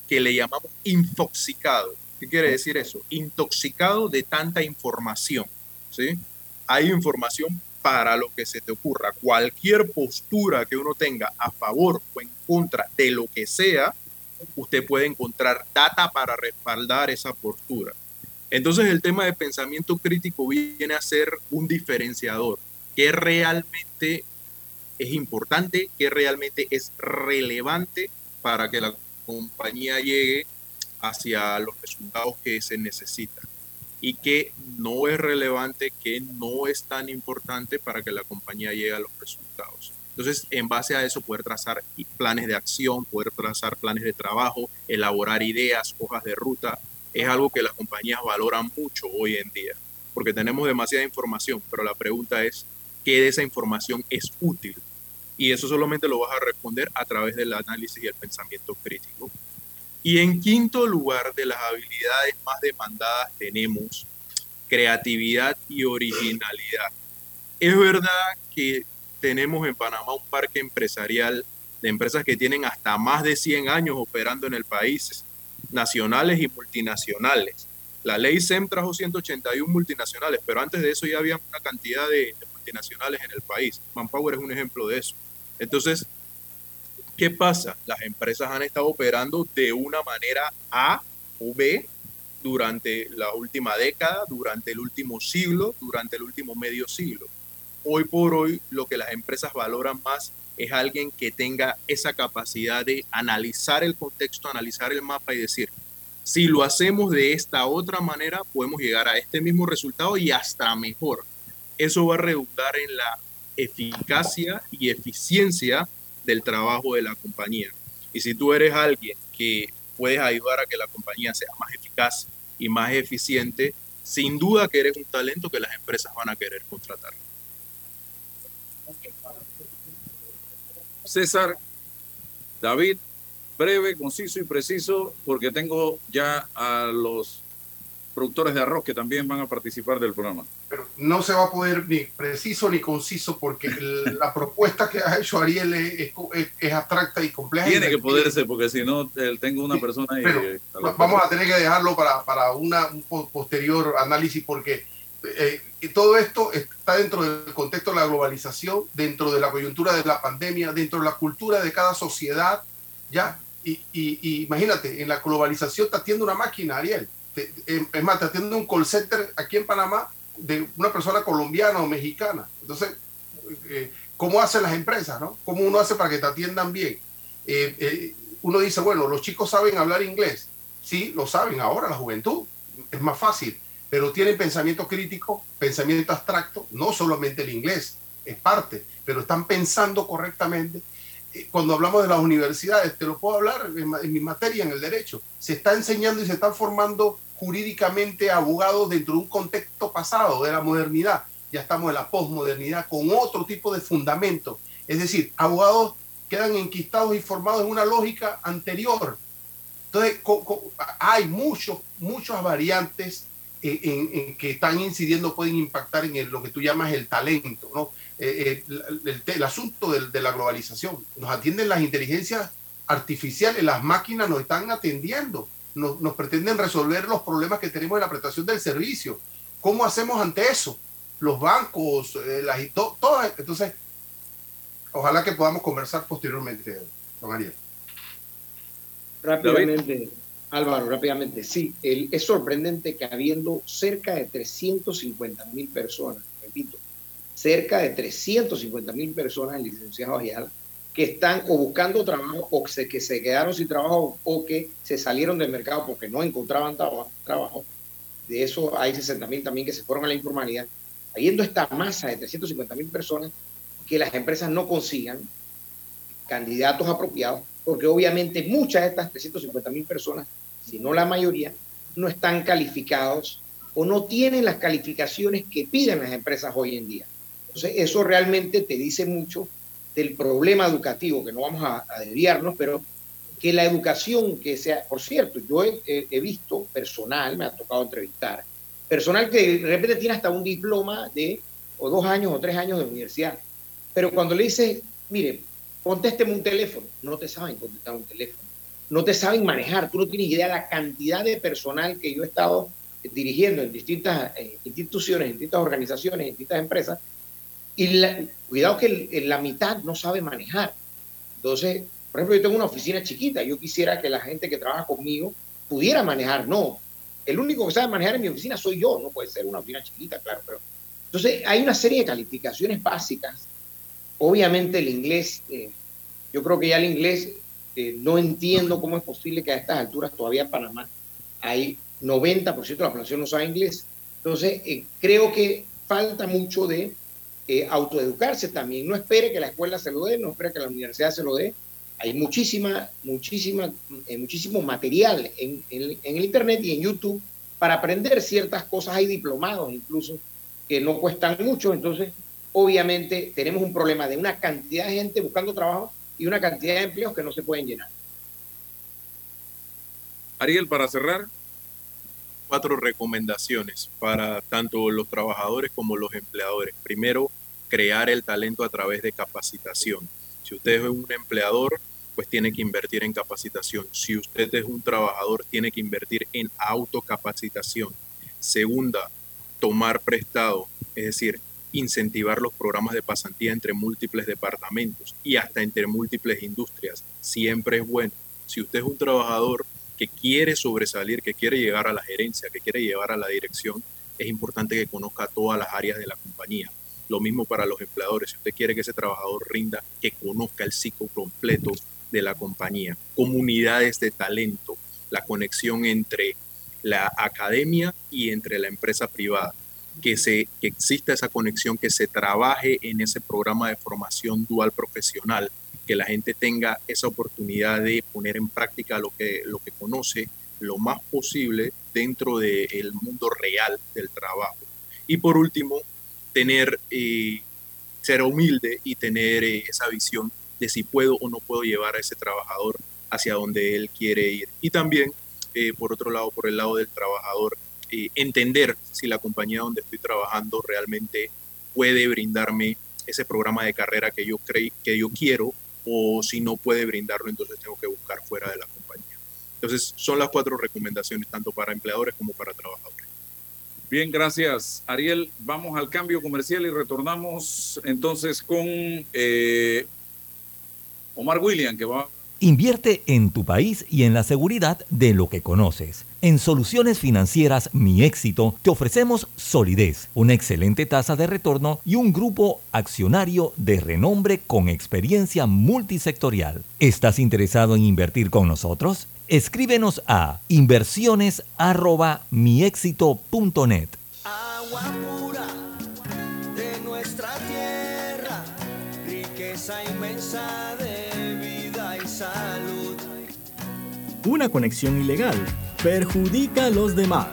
que le llamamos infoxicado ¿Qué quiere decir eso? Intoxicado de tanta información. ¿sí? Hay información para lo que se te ocurra. Cualquier postura que uno tenga a favor o en contra de lo que sea, usted puede encontrar data para respaldar esa postura. Entonces el tema de pensamiento crítico viene a ser un diferenciador. ¿Qué realmente es importante? ¿Qué realmente es relevante para que la compañía llegue hacia los resultados que se necesitan y que no es relevante, que no es tan importante para que la compañía llegue a los resultados. Entonces, en base a eso, poder trazar planes de acción, poder trazar planes de trabajo, elaborar ideas, hojas de ruta, es algo que las compañías valoran mucho hoy en día, porque tenemos demasiada información, pero la pregunta es, ¿qué de esa información es útil? Y eso solamente lo vas a responder a través del análisis y el pensamiento crítico. Y en quinto lugar de las habilidades más demandadas tenemos creatividad y originalidad. Es verdad que tenemos en Panamá un parque empresarial de empresas que tienen hasta más de 100 años operando en el país, nacionales y multinacionales. La ley SEM trajo 181 multinacionales, pero antes de eso ya había una cantidad de, multinacionales en el país. Manpower es un ejemplo de eso. Entonces, ¿Qué pasa? Las empresas han estado operando de una manera A o B durante la última década, durante el último siglo, durante el último medio siglo. Hoy por hoy lo que las empresas valoran más es alguien que tenga esa capacidad de analizar el contexto, analizar el mapa y decir, si lo hacemos de esta otra manera, podemos llegar a este mismo resultado y hasta mejor. Eso va a redundar en la eficacia y eficiencia del trabajo de la compañía. Y si tú eres alguien que puedes ayudar a que la compañía sea más eficaz y más eficiente, sin duda que eres un talento que las empresas van a querer contratar. César, David, breve, conciso y preciso, porque tengo ya a los productores de arroz que también van a participar del programa. Pero no se va a poder ni preciso ni conciso porque la propuesta que ha hecho Ariel es, es, abstracta y compleja. Tiene que poderse porque si no, tengo una persona ahí. vamos a tener que dejarlo para, para una, un posterior análisis porque eh, todo esto está dentro del contexto de la globalización, dentro de la coyuntura de la pandemia, dentro de la cultura de cada sociedad, ¿ya? Y, imagínate, en la globalización te atiende una máquina, Ariel Em, es más, te atiende un call center aquí en Panamá de una persona colombiana o mexicana. Entonces, eh, ¿cómo hacen las empresas? ¿no? ¿Cómo uno hace para que te atiendan bien? Eh, uno dice, bueno, los chicos saben hablar inglés. Sí, lo saben ahora, la juventud. Es más fácil, pero tienen pensamiento crítico, pensamiento abstracto, no solamente el inglés, es parte, pero están pensando correctamente cuando hablamos de las universidades, te lo puedo hablar en, mi materia, en el derecho, se está enseñando y se están formando jurídicamente abogados dentro de un contexto pasado de la modernidad. Ya estamos en la posmodernidad con otro tipo de fundamento. Es decir, abogados quedan enquistados y formados en una lógica anterior. Entonces, hay muchos, muchas variantes en, que están incidiendo, pueden impactar en lo que tú llamas el talento, ¿no? Eh, eh, el, asunto de, la globalización. Nos atienden las inteligencias artificiales, las máquinas nos están atendiendo, nos, pretenden resolver los problemas que tenemos en la prestación del servicio. ¿Cómo hacemos ante eso? Los bancos, eh, las, todo, entonces, ojalá que podamos conversar posteriormente, don Ariel. Rápidamente, Álvaro, rápidamente, sí, es sorprendente que habiendo cerca de 350 mil personas, repito, cerca de 350 mil personas, licenciados allá, que están o buscando trabajo o que se quedaron sin trabajo o que se salieron del mercado porque no encontraban trabajo. De eso hay 60 mil también que se fueron a la informalidad. Habiendo esta masa de 350 mil personas, que las empresas no consigan candidatos apropiados, porque obviamente muchas de estas 350 mil personas si no la mayoría, no están calificados o no tienen las calificaciones que piden las empresas hoy en día. Entonces, eso realmente te dice mucho del problema educativo, que no vamos a, desviarnos, pero que la educación que sea, por cierto, yo he, visto personal, me ha tocado entrevistar, personal que de repente tiene hasta un diploma de o dos años o tres años de universidad, pero cuando le dices, mire, contésteme un teléfono, no te saben contestar un teléfono no te saben manejar, tú no tienes idea de la cantidad de personal que yo he estado dirigiendo en distintas eh, instituciones, en distintas organizaciones, en distintas empresas, y cuidado que la mitad no sabe manejar. Entonces, por ejemplo, yo tengo una oficina chiquita, yo quisiera que la gente que trabaja conmigo pudiera manejar, no. El único que sabe manejar en mi oficina soy yo, no puede ser una oficina chiquita, claro, pero... Entonces, hay una serie de calificaciones básicas. Obviamente el inglés, eh, yo creo que ya el inglés eh, no entiendo cómo es posible que a estas alturas todavía en Panamá hay 90% de la población no sabe inglés. Entonces, eh, creo que falta mucho de eh, autoeducarse también. No espere que la escuela se lo dé, no espere que la universidad se lo dé. Hay muchísima, muchísima, muchísimo material en, en el Internet y en YouTube para aprender ciertas cosas. Hay diplomados incluso que no cuestan mucho. Entonces, obviamente, tenemos un problema de una cantidad de gente buscando trabajo y una cantidad de empleos que no se pueden llenar. Ariel, para cerrar. Cuatro recomendaciones para tanto los trabajadores como los empleadores. Primero, crear el talento a través de capacitación. Si usted es un empleador, pues tiene que invertir en capacitación. Si usted es un trabajador, tiene que invertir en autocapacitación. Segunda, tomar prestado, es decir, incentivar los programas de pasantía entre múltiples departamentos y hasta entre múltiples industrias. Siempre es bueno. Si usted es un trabajador que quiere sobresalir, que quiere llegar a la gerencia, que quiere llevar a la dirección, es importante que conozca todas las áreas de la compañía. Lo mismo para los empleadores. Si usted quiere que ese trabajador rinda, que conozca el ciclo completo de la compañía. Comunidades de talento, la conexión entre la academia y entre la empresa privada que, se, que exista esa conexión, que se trabaje en ese programa de formación dual profesional, que la gente tenga esa oportunidad de poner en práctica lo que, lo que conoce lo más posible dentro del mundo real del trabajo. Y por último, tener, eh, ser humilde y tener eh, esa visión de si puedo o no puedo llevar a ese trabajador hacia donde él quiere ir. Y también, eh, por otro lado, por el lado del trabajador, eh, entender si la compañía donde estoy trabajando realmente puede brindarme ese programa de carrera que yo, creí, que yo quiero o si no puede brindarlo, entonces tengo que buscar fuera de la compañía. Entonces, son las cuatro recomendaciones, tanto para empleadores como para trabajadores. Bien, gracias, Ariel. Vamos al cambio comercial y retornamos entonces con eh, Omar William, que va Invierte en tu país y en la seguridad de lo que conoces. En Soluciones Financieras Mi Éxito te ofrecemos solidez, una excelente tasa de retorno y un grupo accionario de renombre con experiencia multisectorial. ¿Estás interesado en invertir con nosotros? Escríbenos a inversiones@miexito.net. Agua pura de nuestra tierra, riqueza inmensa de vida y salud. Una conexión ilegal perjudica a los demás.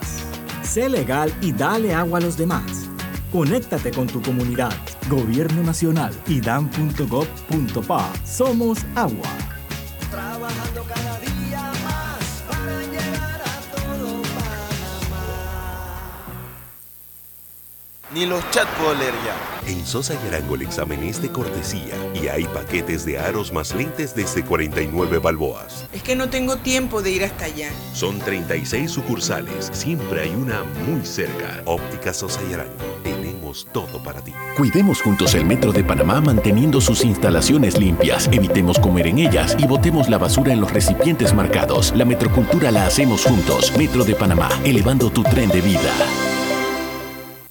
Sé legal y dale agua a los demás. Conéctate con tu comunidad. Gobierno Nacional y dan.gov.pa. Somos agua. Ni los chats puedo leer ya. En Sosa y Arango el examen es de cortesía y hay paquetes de aros más lentes desde 49 balboas. Es que no tengo tiempo de ir hasta allá. Son 36 sucursales, siempre hay una muy cerca. Óptica Sosa y Arango, tenemos todo para ti. Cuidemos juntos el Metro de Panamá manteniendo sus instalaciones limpias. Evitemos comer en ellas y botemos la basura en los recipientes marcados. La metrocultura la hacemos juntos. Metro de Panamá, elevando tu tren de vida.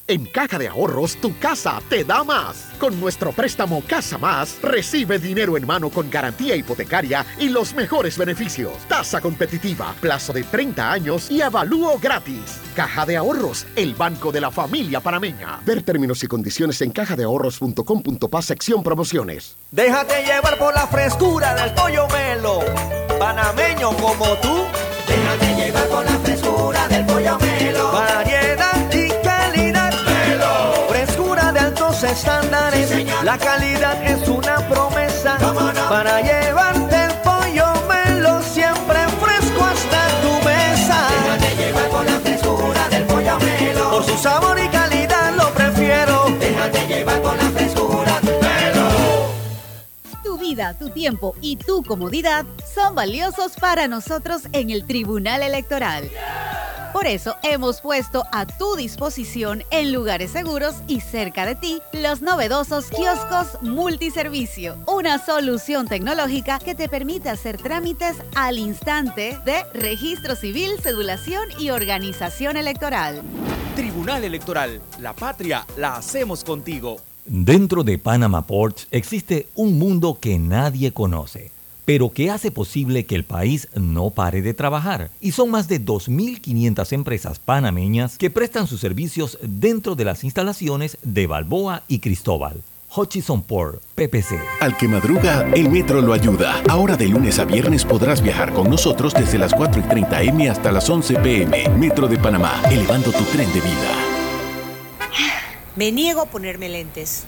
En Caja de Ahorros, tu casa te da más. Con nuestro préstamo Casa Más, recibe dinero en mano con garantía hipotecaria y los mejores beneficios. Tasa competitiva, plazo de 30 años y avalúo gratis. Caja de Ahorros, el banco de la familia panameña. Ver términos y condiciones en cajadeahorros.com.pa sección promociones. Déjate llevar por la frescura del pollo melo. Panameño como tú. Déjate llevar por la frescura del pollo melo. Estándares. la calidad es una promesa. Para llevarte el pollo melo siempre fresco hasta tu mesa. Déjate llevar por la frescura del pollo melo. Por su sabor y calidad lo prefiero. Déjate llevar por la frescura melo. Tu vida, tu tiempo y tu comodidad son valiosos para nosotros en el Tribunal Electoral. Por eso hemos puesto a tu disposición en lugares seguros y cerca de ti los novedosos kioscos multiservicio, una solución tecnológica que te permite hacer trámites al instante de registro civil, cedulación y organización electoral. Tribunal Electoral, la patria la hacemos contigo. Dentro de Panama Ports existe un mundo que nadie conoce, pero que hace posible que el país no pare de trabajar. Y son más de 2.500 empresas panameñas que prestan sus servicios dentro de las instalaciones de Balboa y Cristóbal. Hutchison Port, PPC. Al que madruga, el metro lo ayuda. Ahora de lunes a viernes podrás viajar con nosotros desde las 4 y 30 M hasta las 11 PM. Metro de Panamá, elevando tu tren de vida. Me niego a ponerme lentes.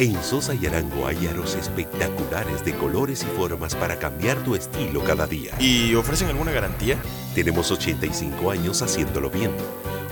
En Sosa y Arango hay aros espectaculares de colores y formas para cambiar tu estilo cada día. ¿Y ofrecen alguna garantía? Tenemos 85 años haciéndolo bien.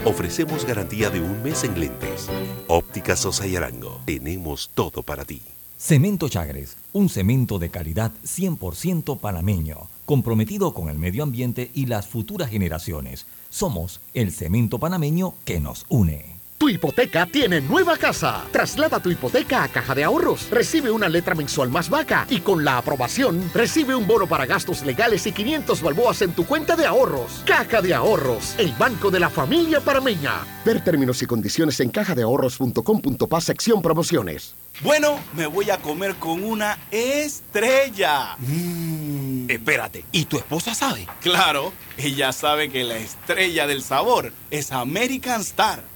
Ofrecemos garantía de un mes en lentes. Óptica Sosa y Arango. Tenemos todo para ti. Cemento Chagres, un cemento de calidad 100% panameño, comprometido con el medio ambiente y las futuras generaciones. Somos el cemento panameño que nos une. Tu hipoteca tiene nueva casa. Traslada tu hipoteca a Caja de Ahorros. Recibe una letra mensual más vaca y con la aprobación recibe un bono para gastos legales y 500 balboas en tu cuenta de ahorros. Caja de Ahorros, el banco de la familia parameña. Ver términos y condiciones en cajadeahorros.com.pa sección promociones. Bueno, me voy a comer con una estrella. Espérate, ¿y tu esposa sabe? Claro, ella sabe que la estrella del sabor es American Star.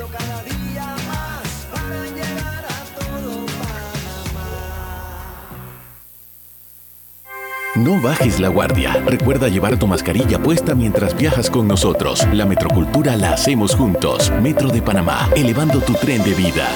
No bajes la guardia. Recuerda llevar tu mascarilla puesta mientras viajas con nosotros. La metrocultura la hacemos juntos. Metro de Panamá, elevando tu tren de vida.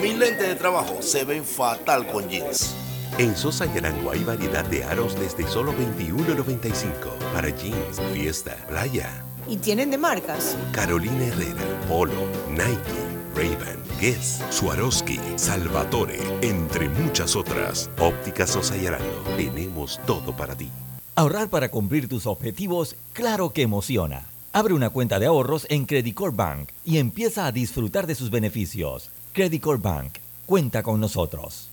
Mis lentes de trabajo se ven fatal con jeans. En Sosa y Arango hay variedad de aros desde solo $21.95 para jeans, fiesta, playa. ¿Y tienen de marcas? Carolina Herrera, Polo, Nike, Ray-Ban, Guess, Swarovski, Salvatore, entre muchas otras. Óptica Sosa y Arango, tenemos todo para ti. Ahorrar para cumplir tus objetivos, claro que emociona. Abre una cuenta de ahorros en Credicor Bank y empieza a disfrutar de sus beneficios. Credicor Bank, cuenta con nosotros.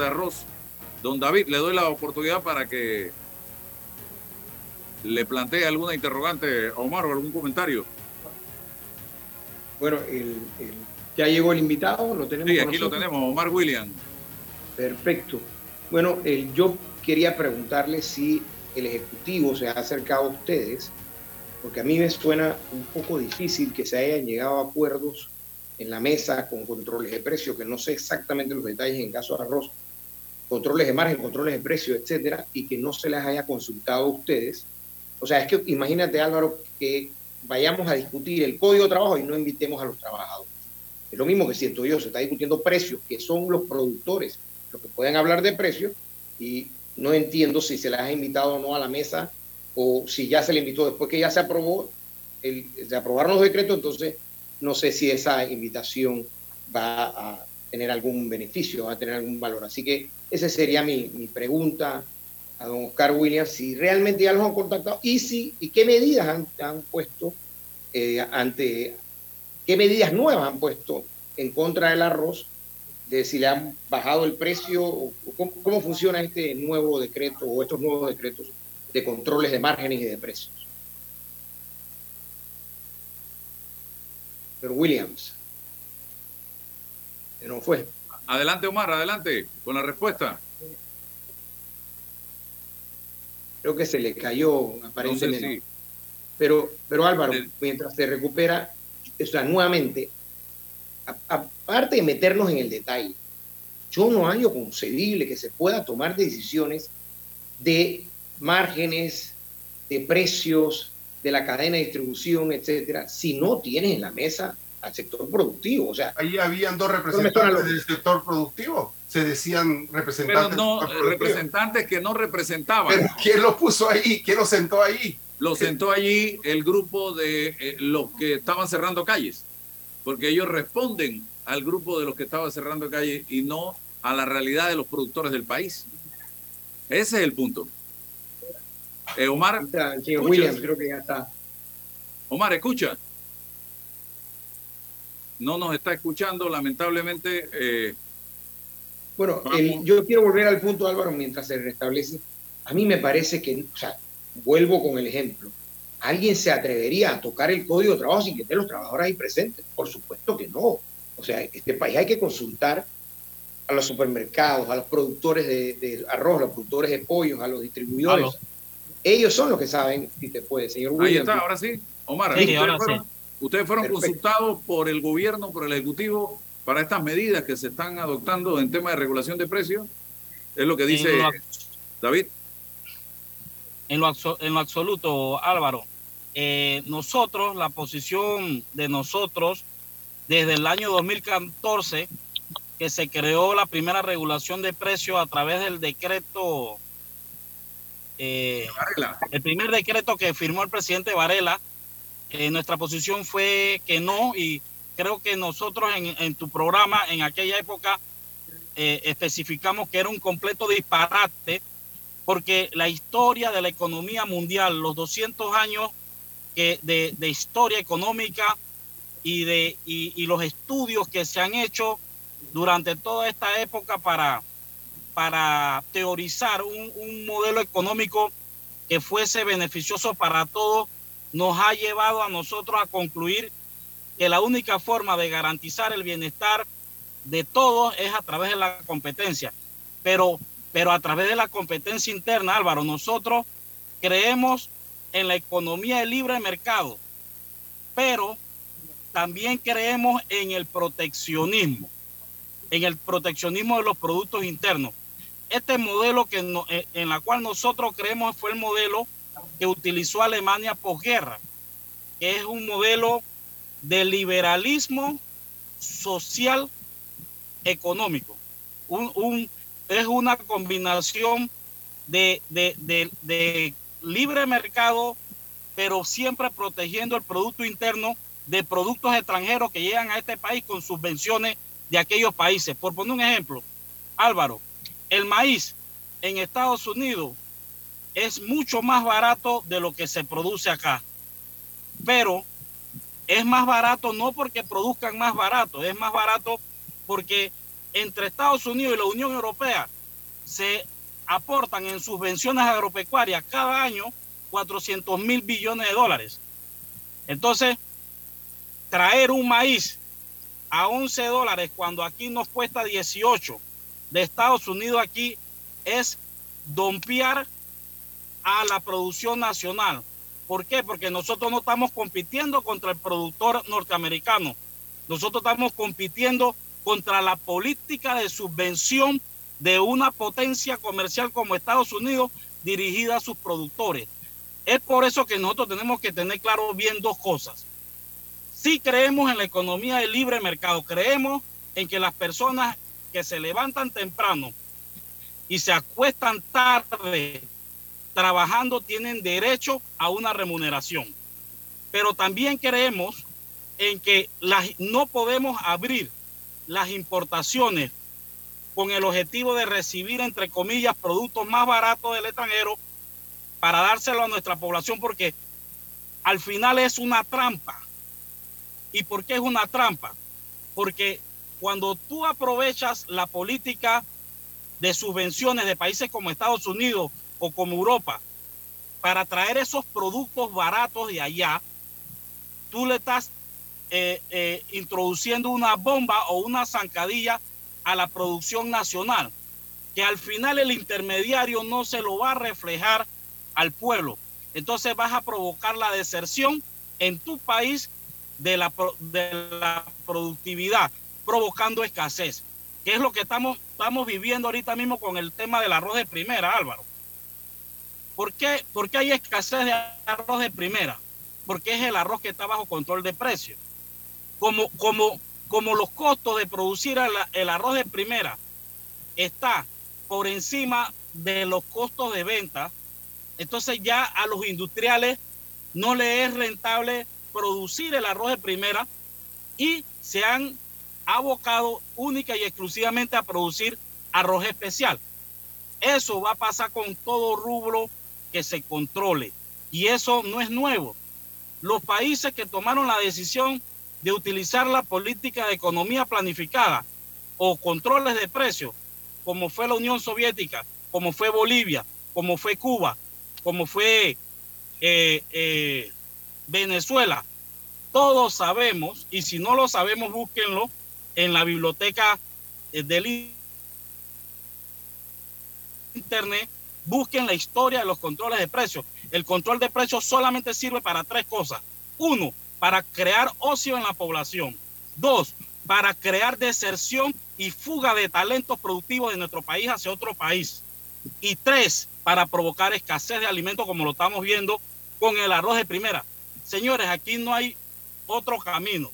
De arroz. Don David, le doy la oportunidad para que le plantee alguna interrogante a Omar o algún comentario. Bueno, el- el- ya llegó el invitado, lo tenemos. Sí, aquí lo tenemos, Omar Williams. Perfecto. Bueno, el- yo quería preguntarle si el Ejecutivo se ha acercado a ustedes, porque a mí me suena un poco difícil que se hayan llegado a acuerdos en la mesa con controles de precio, que no sé exactamente los detalles en caso de arroz, controles de margen, controles de precio, etcétera, y que no se les haya consultado a ustedes. O sea, es que imagínate, Álvaro, que vayamos a discutir el código de trabajo y no invitemos a los trabajadores. Es lo mismo que siento yo, se está discutiendo precios, que son los productores los que pueden hablar de precios, y no entiendo si se les ha invitado o no a la mesa, o si ya se le invitó después que ya se aprobó, el, se aprobaron los decretos, entonces no sé si esa invitación va a tener algún beneficio, va a tener algún valor. Así que esa sería mi, mi pregunta a don Oscar Williams, si realmente ya los han contactado y, si, y qué medidas han, han puesto eh, ante, qué medidas nuevas han puesto en contra del arroz, de si le han bajado el precio, cómo, cómo funciona este nuevo decreto o estos nuevos decretos de controles de márgenes y de precios. Pero Williams, que no fue. Adelante, Omar, adelante, con la respuesta. Creo que se le cayó aparentemente. Pero, pero Álvaro, mientras se recupera, o sea, nuevamente, aparte de meternos en el detalle, yo no hallo concebible que se pueda tomar decisiones de márgenes, de precios, de la cadena de distribución, etcétera, si no tienes en la mesa al sector productivo. O sea, Ahí habían dos representantes del sector productivo. Se decían Pero representantes no, sector productivo. representantes que no representaban. Pero ¿quién lo puso ahí? ¿Quién lo sentó ahí? Lo sentó allí el grupo de eh, los que estaban cerrando calles, porque ellos responden al grupo de los que estaban cerrando calles y no a la realidad de los productores del país. Ese es el punto. Eh, Omar, señor creo que ya está. Omar, escucha. No nos está escuchando, lamentablemente. eh, Bueno, el- yo quiero volver al punto, Álvaro, mientras se restablece. A mí me parece que, o sea, vuelvo con el ejemplo. ¿Alguien se atrevería a tocar el código de trabajo sin que estén los trabajadores ahí presentes? Por supuesto que no. O sea, este país hay que consultar a los supermercados, a los productores de, de arroz, a los productores de pollos, a los distribuidores. Ellos son los que saben si te puede, señor ahí Williams. está, ahora sí. Omar, Sí, ahora sí. Ustedes fueron Perfecto. consultados por el gobierno, por el Ejecutivo, para estas medidas que se están adoptando en tema de regulación de precios. Es lo que dice En lo- David. en lo, abso- en lo absoluto, Álvaro. Eh, nosotros, la posición de nosotros, desde el año 2014, que se creó la primera regulación de precios a través del decreto, eh, el primer decreto que firmó el presidente Varela, eh, nuestra posición fue que no y creo que nosotros en, en tu programa en aquella época eh, especificamos que era un completo disparate porque la historia de la economía mundial, los 200 años de, de historia económica y de y, y los estudios que se han hecho durante toda esta época para, para teorizar un, un modelo económico que fuese beneficioso para todos, nos ha llevado a nosotros a concluir que la única forma de garantizar el bienestar de todos es a través de la competencia. Pero, pero a través de la competencia interna, Álvaro, nosotros creemos en la economía de libre mercado, pero también creemos en el proteccionismo, en el proteccionismo de los productos internos. Este modelo que eh, en la cual nosotros creemos fue el modelo que utilizó Alemania posguerra, que es un modelo de liberalismo social económico. Un, un, es una combinación de, de, de, de, libre mercado, pero siempre protegiendo el producto interno de productos extranjeros que llegan a este país con subvenciones de aquellos países. Por poner un ejemplo, Álvaro, el maíz en Estados Unidos es mucho más barato de lo que se produce acá. Pero es más barato no porque produzcan más barato, es más barato porque entre Estados Unidos y la Unión Europea se aportan en subvenciones agropecuarias cada año 400 mil billones de dólares. Entonces, traer un maíz a 11 dólares cuando aquí nos cuesta 18 de Estados Unidos aquí es dompear a la producción nacional. ¿Por qué? Porque nosotros no estamos compitiendo contra el productor norteamericano. Nosotros estamos compitiendo contra la política de subvención de una potencia comercial como Estados Unidos dirigida a sus productores. Es por eso que nosotros tenemos que tener claro bien dos cosas. Si creemos en la economía de libre mercado, creemos en que las personas que se levantan temprano y se acuestan tarde trabajando tienen derecho a una remuneración. Pero también creemos en que las, no podemos abrir las importaciones con el objetivo de recibir, entre comillas, productos más baratos del extranjero para dárselo a nuestra población porque al final es una trampa. ¿Y por qué es una trampa? Porque cuando tú aprovechas la política de subvenciones de países como Estados Unidos o como Europa para traer esos productos baratos de allá, tú le estás eh, eh, introduciendo una bomba o una zancadilla a la producción nacional, que al final el intermediario no se lo va a reflejar al pueblo. Entonces vas a provocar la deserción en tu país de la, de la productividad, provocando escasez, que es lo que estamos, estamos viviendo ahorita mismo con el tema del arroz de primera, Álvaro. ¿Por qué, ¿Por qué hay escasez de arroz de primera? Porque es el arroz que está bajo control de precios. Como, como, como los costos de producir el, arroz de primera está por encima de los costos de venta, entonces ya a los industriales no les es rentable producir el arroz de primera y se han abocado única y exclusivamente a producir arroz especial. Eso va a pasar con todo rubro que se controle y eso no es nuevo. Los países que tomaron la decisión de utilizar la política de economía planificada o controles de precios, como fue la Unión Soviética, como fue Bolivia, como fue Cuba, como fue eh, eh, Venezuela, todos sabemos, y si no lo sabemos, búsquenlo en la biblioteca eh, del Internet, busquen la historia de los controles de precios. El control de precios solamente sirve para tres cosas. Uno, para crear ocio en la población. Dos, para crear deserción y fuga de talentos productivos de nuestro país hacia otro país. Y tres, para provocar escasez de alimentos como lo estamos viendo con el arroz de primera. Señores, aquí no hay otro camino.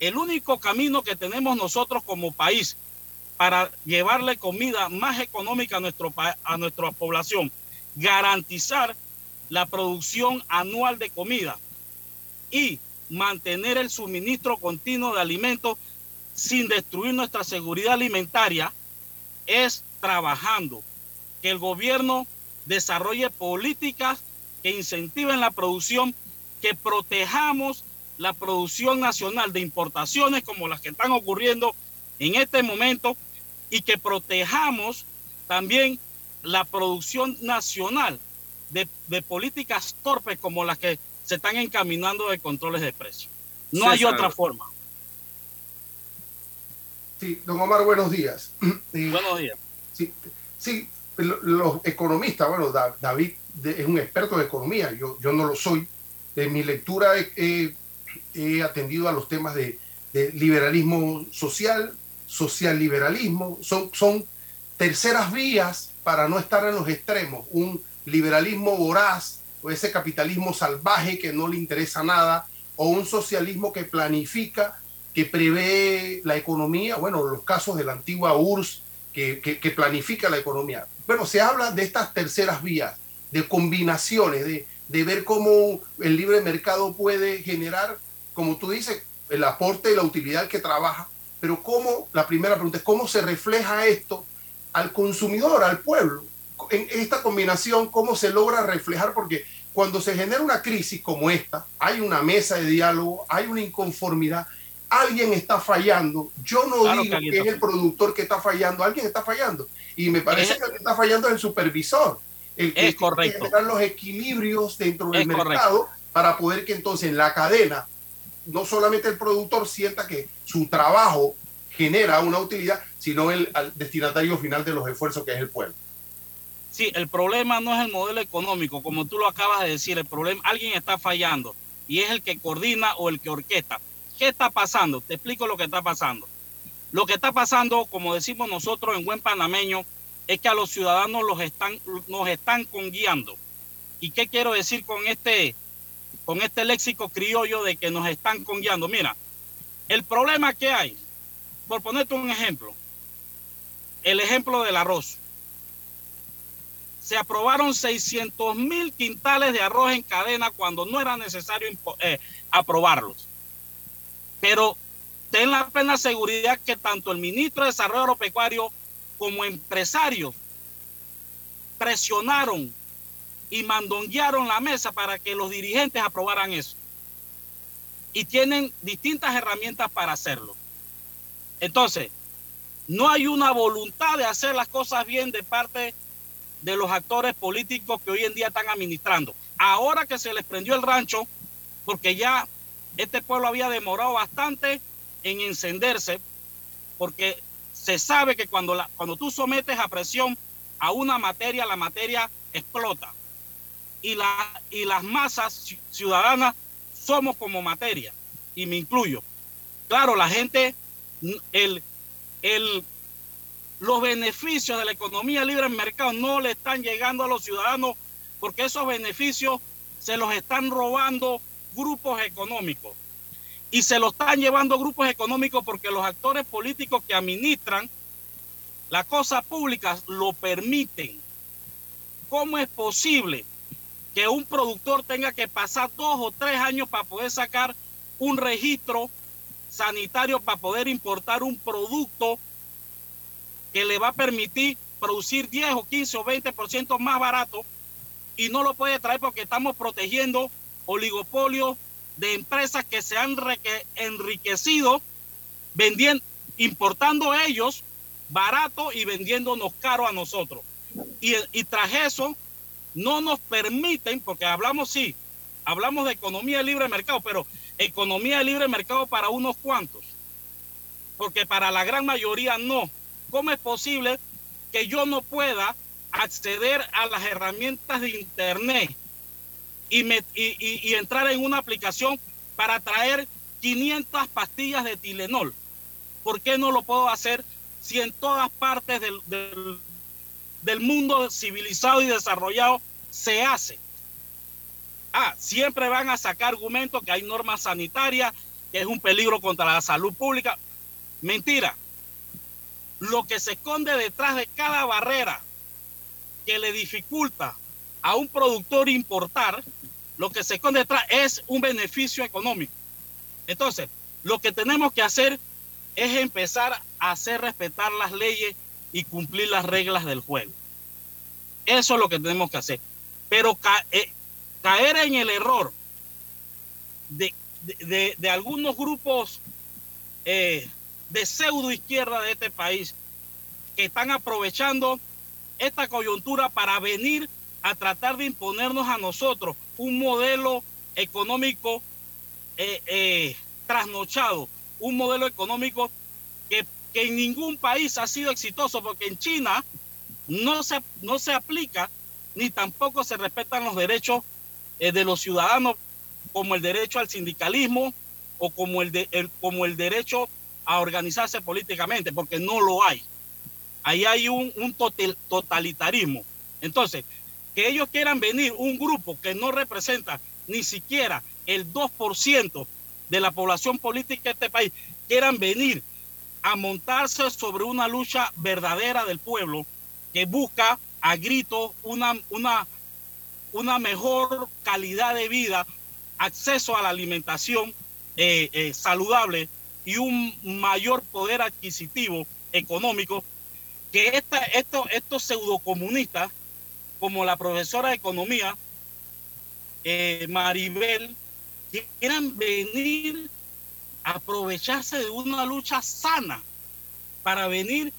El único camino que tenemos nosotros como país para llevarle comida más económica a, nuestro, a nuestra población, garantizar la producción anual de comida y mantener el suministro continuo de alimentos sin destruir nuestra seguridad alimentaria, es trabajando. Que el gobierno desarrolle políticas que incentiven la producción que protejamos la producción nacional de importaciones como las que están ocurriendo en este momento y que protejamos también la producción nacional de, de políticas torpes como las que se están encaminando de controles de precios. No hay otra forma. Sí, don Omar, buenos días. Buenos días. Sí, sí, lo- los economistas, bueno, Da- David es un experto de economía, yo, yo no lo soy. En mi lectura he, he- he atendido a los temas de, de liberalismo social, social liberalismo, son, son terceras vías para no estar en los extremos, un liberalismo voraz o ese capitalismo salvaje que no le interesa nada, o un socialismo que planifica, que prevé la economía, bueno, los casos de la antigua URSS, que, que- planifica la economía. Bueno, se habla de estas terceras vías, de combinaciones, de, de ver cómo el libre mercado puede generar, como tú dices, el aporte y la utilidad que trabaja, pero cómo, la primera pregunta es, ¿cómo se refleja esto al consumidor, al pueblo? En esta combinación, ¿cómo se logra reflejar? Porque cuando se genera una crisis como esta, hay una mesa de diálogo, hay una inconformidad, alguien está fallando. Yo no Claro que digo que es el productor que está fallando, alguien está fallando. Y me parece Es- que el que está fallando es el supervisor, el que Es tiene que correcto. generar los equilibrios dentro del Es mercado para poder que entonces en la cadena no solamente el productor sienta que su trabajo genera una utilidad, sino el destinatario final de los esfuerzos que es el pueblo. Sí, el problema no es el modelo económico, como tú lo acabas de decir, el problema, alguien está fallando y es el que coordina o el que orquesta. ¿Qué está pasando? Te explico lo que está pasando. Lo que está pasando, como decimos nosotros en buen panameño, es que a los ciudadanos los están, nos están conguiando. ¿Y qué quiero decir con este, con este léxico criollo de que nos están conguiando? Mira, el problema que hay, por ponerte un ejemplo, el ejemplo del arroz se aprobaron 600 mil quintales de arroz en cadena cuando no era necesario eh, aprobarlos. Pero ten la plena seguridad que tanto el ministro de Desarrollo Agropecuario como empresarios presionaron y mandonguearon la mesa para que los dirigentes aprobaran eso. Y tienen distintas herramientas para hacerlo. Entonces, no hay una voluntad de hacer las cosas bien de parte de los actores políticos que hoy en día están administrando. Ahora que se les prendió el rancho, porque ya este pueblo había demorado bastante en encenderse, porque se sabe que cuando, cuando tú sometes a presión a una materia, la materia explota. Y, la, y las masas ci- ciudadanas somos como materia, y me incluyo. Claro, la gente, el, el, los beneficios de la economía libre en mercado no le están llegando a los ciudadanos porque esos beneficios se los están robando grupos económicos. Y se los están llevando grupos económicos porque los actores políticos que administran la cosa pública lo permiten. ¿Cómo es posible que un productor tenga que pasar dos o tres años para poder sacar un registro sanitario para poder importar un producto que le va a permitir producir 10 o 15 o 20% más barato y no lo puede traer porque estamos protegiendo oligopolios de empresas que se han enriquecido vendiendo, importando ellos barato y vendiéndonos caro a nosotros. Y, y tras eso no nos permiten, porque hablamos sí, hablamos de economía de libre mercado, pero economía de libre mercado para unos cuantos, porque para la gran mayoría no. ¿Cómo es posible que yo no pueda acceder a las herramientas de Internet y, me- y- y- entrar en una aplicación para traer 500 pastillas de Tilenol? ¿Por qué no lo puedo hacer si en todas partes del- del mundo civilizado y desarrollado se hace? Ah, siempre van a sacar argumentos que hay normas sanitarias, que es un peligro contra la salud pública. Mentira. Lo que se esconde detrás de cada barrera que le dificulta a un productor importar, lo que se esconde detrás es un beneficio económico. Entonces, lo que tenemos que hacer es empezar a hacer respetar las leyes y cumplir las reglas del juego. Eso es lo que tenemos que hacer. Pero ca- eh, caer en el error de, de, de algunos grupos eh, de pseudo izquierda de este país que están aprovechando esta coyuntura para venir a tratar de imponernos a nosotros un modelo económico eh, trasnochado, un modelo económico que, en ningún país ha sido exitoso, porque en China no se, no se aplica ni tampoco se respetan los derechos eh, de los ciudadanos, como el derecho al sindicalismo o como el, de, el, como el derecho a organizarse políticamente, porque no lo hay. Ahí hay un, un total, totalitarismo. Entonces, que ellos quieran venir, un grupo que no representa ni siquiera el 2% de la población política de este país, quieran venir a montarse sobre una lucha verdadera del pueblo que busca a gritos una, una, una mejor calidad de vida, acceso a la alimentación eh, eh, saludable y un mayor poder adquisitivo económico, que esta, esto, estos pseudocomunistas, como la profesora de economía, eh, Maribel, quieran venir aprovecharse de una lucha sana para venir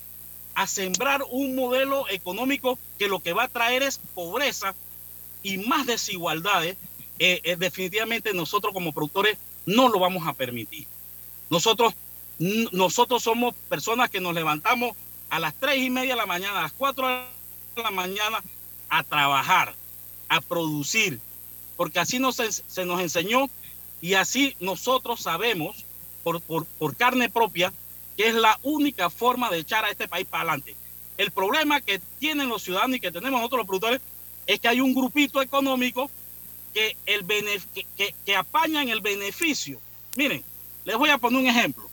a sembrar un modelo económico que lo que va a traer es pobreza y más desigualdades, eh, eh, definitivamente nosotros como productores no lo vamos a permitir. Nosotros, nosotros somos personas que nos levantamos a las tres y media de la mañana, a las cuatro de la mañana a trabajar, a producir, porque así nos, se nos enseñó y así nosotros sabemos por, carne propia que es la única forma de echar a este país para adelante. El problema que tienen los ciudadanos y que tenemos nosotros los productores es que hay un grupito económico que, el que, que, que apañan el beneficio. Miren, les voy a poner un ejemplo.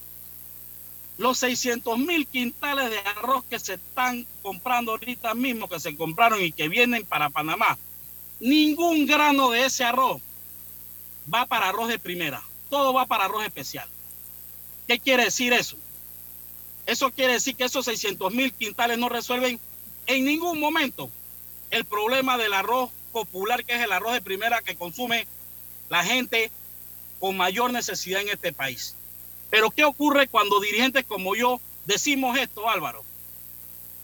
Los 600 mil quintales de arroz que se están comprando ahorita mismo, que se compraron y que vienen para Panamá, ningún grano de ese arroz va para arroz de primera. Todo va para arroz especial. ¿Qué quiere decir eso? Eso quiere decir que esos 600 mil quintales no resuelven en ningún momento el problema del arroz popular, que es el arroz de primera que consume la gente con mayor necesidad en este país. Pero ¿qué ocurre cuando dirigentes como yo decimos esto, Álvaro?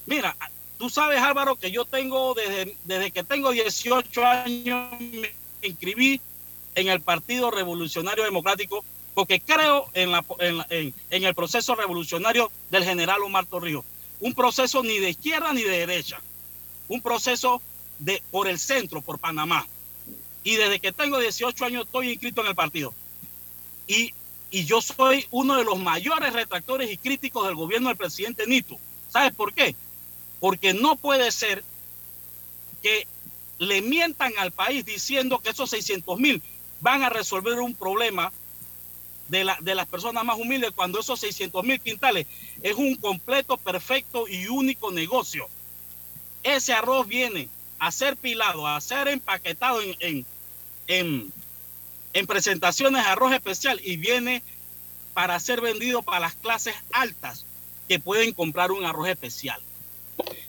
Mira, tú sabes, Álvaro, que yo tengo, desde, desde que tengo 18 años, me inscribí en el Partido Revolucionario Democrático porque creo en, la, en, el proceso revolucionario del general Omar Torrijos. Un proceso ni de izquierda ni de derecha, un proceso de, por el centro, por Panamá. Y desde que tengo 18 años estoy inscrito en el partido. Y, y yo soy uno de los mayores retractores y críticos del gobierno del presidente Nito. ¿Sabes por qué? Porque no puede ser que le mientan al país diciendo que esos 600 mil van a resolver un problema de, la, las personas más humildes cuando esos 600 mil quintales es un completo, perfecto y único negocio. Ese arroz viene a ser pilado, a ser empaquetado en, en, en, en presentaciones de arroz especial y viene para ser vendido para las clases altas que pueden comprar un arroz especial.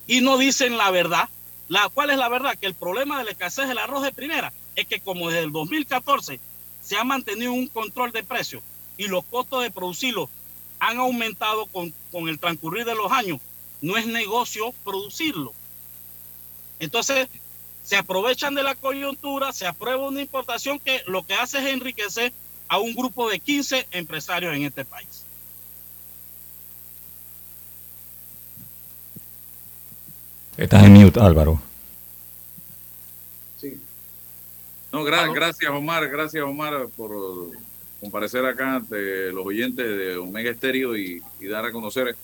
Y no dicen la verdad. La, ¿Cuál es la verdad? Que el problema de la escasez del arroz de primera es que como desde el 2014 se ha mantenido un control de precios y los costos de producirlo han aumentado con, con, el transcurrir de los años, no es negocio producirlo. Entonces, se aprovechan de la coyuntura, se aprueba una importación que lo que hace es enriquecer a un grupo de 15 empresarios en este país. Estás en mute, Álvaro. Sí. No, gra gracias Omar, gracias Omar por comparecer acá ante los oyentes de Omega Estéreo y, y, dar a conocer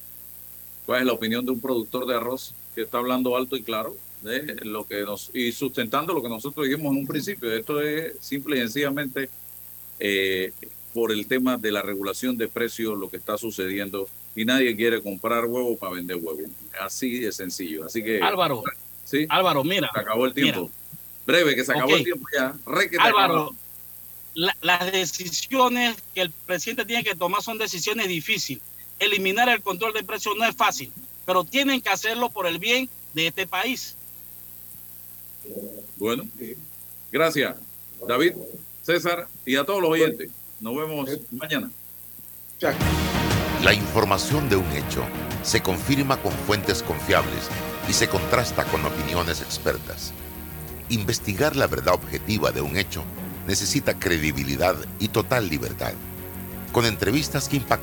cuál es la opinión de un productor de arroz que está hablando alto y claro de lo que nos y sustentando lo que nosotros dijimos en un principio. Esto es simple y sencillamente eh, por el tema de la regulación de precios lo que está sucediendo y nadie quiere comprar huevos para vender huevos. Así de sencillo. Así que Álvaro, sí, Álvaro, mira, se acabó el tiempo. Mira. Breve, que se acabó okay. el tiempo ya. Álvaro, la, las decisiones que el presidente tiene que tomar son decisiones difíciles. Eliminar el control de precios no es fácil, pero tienen que hacerlo por el bien de este país. Bueno, gracias. David. César, y a todos los oyentes. Nos vemos mañana. La información de un hecho se confirma con fuentes confiables y se contrasta con opiniones expertas. Investigar la verdad objetiva de un hecho necesita credibilidad y total libertad. Con entrevistas que impactan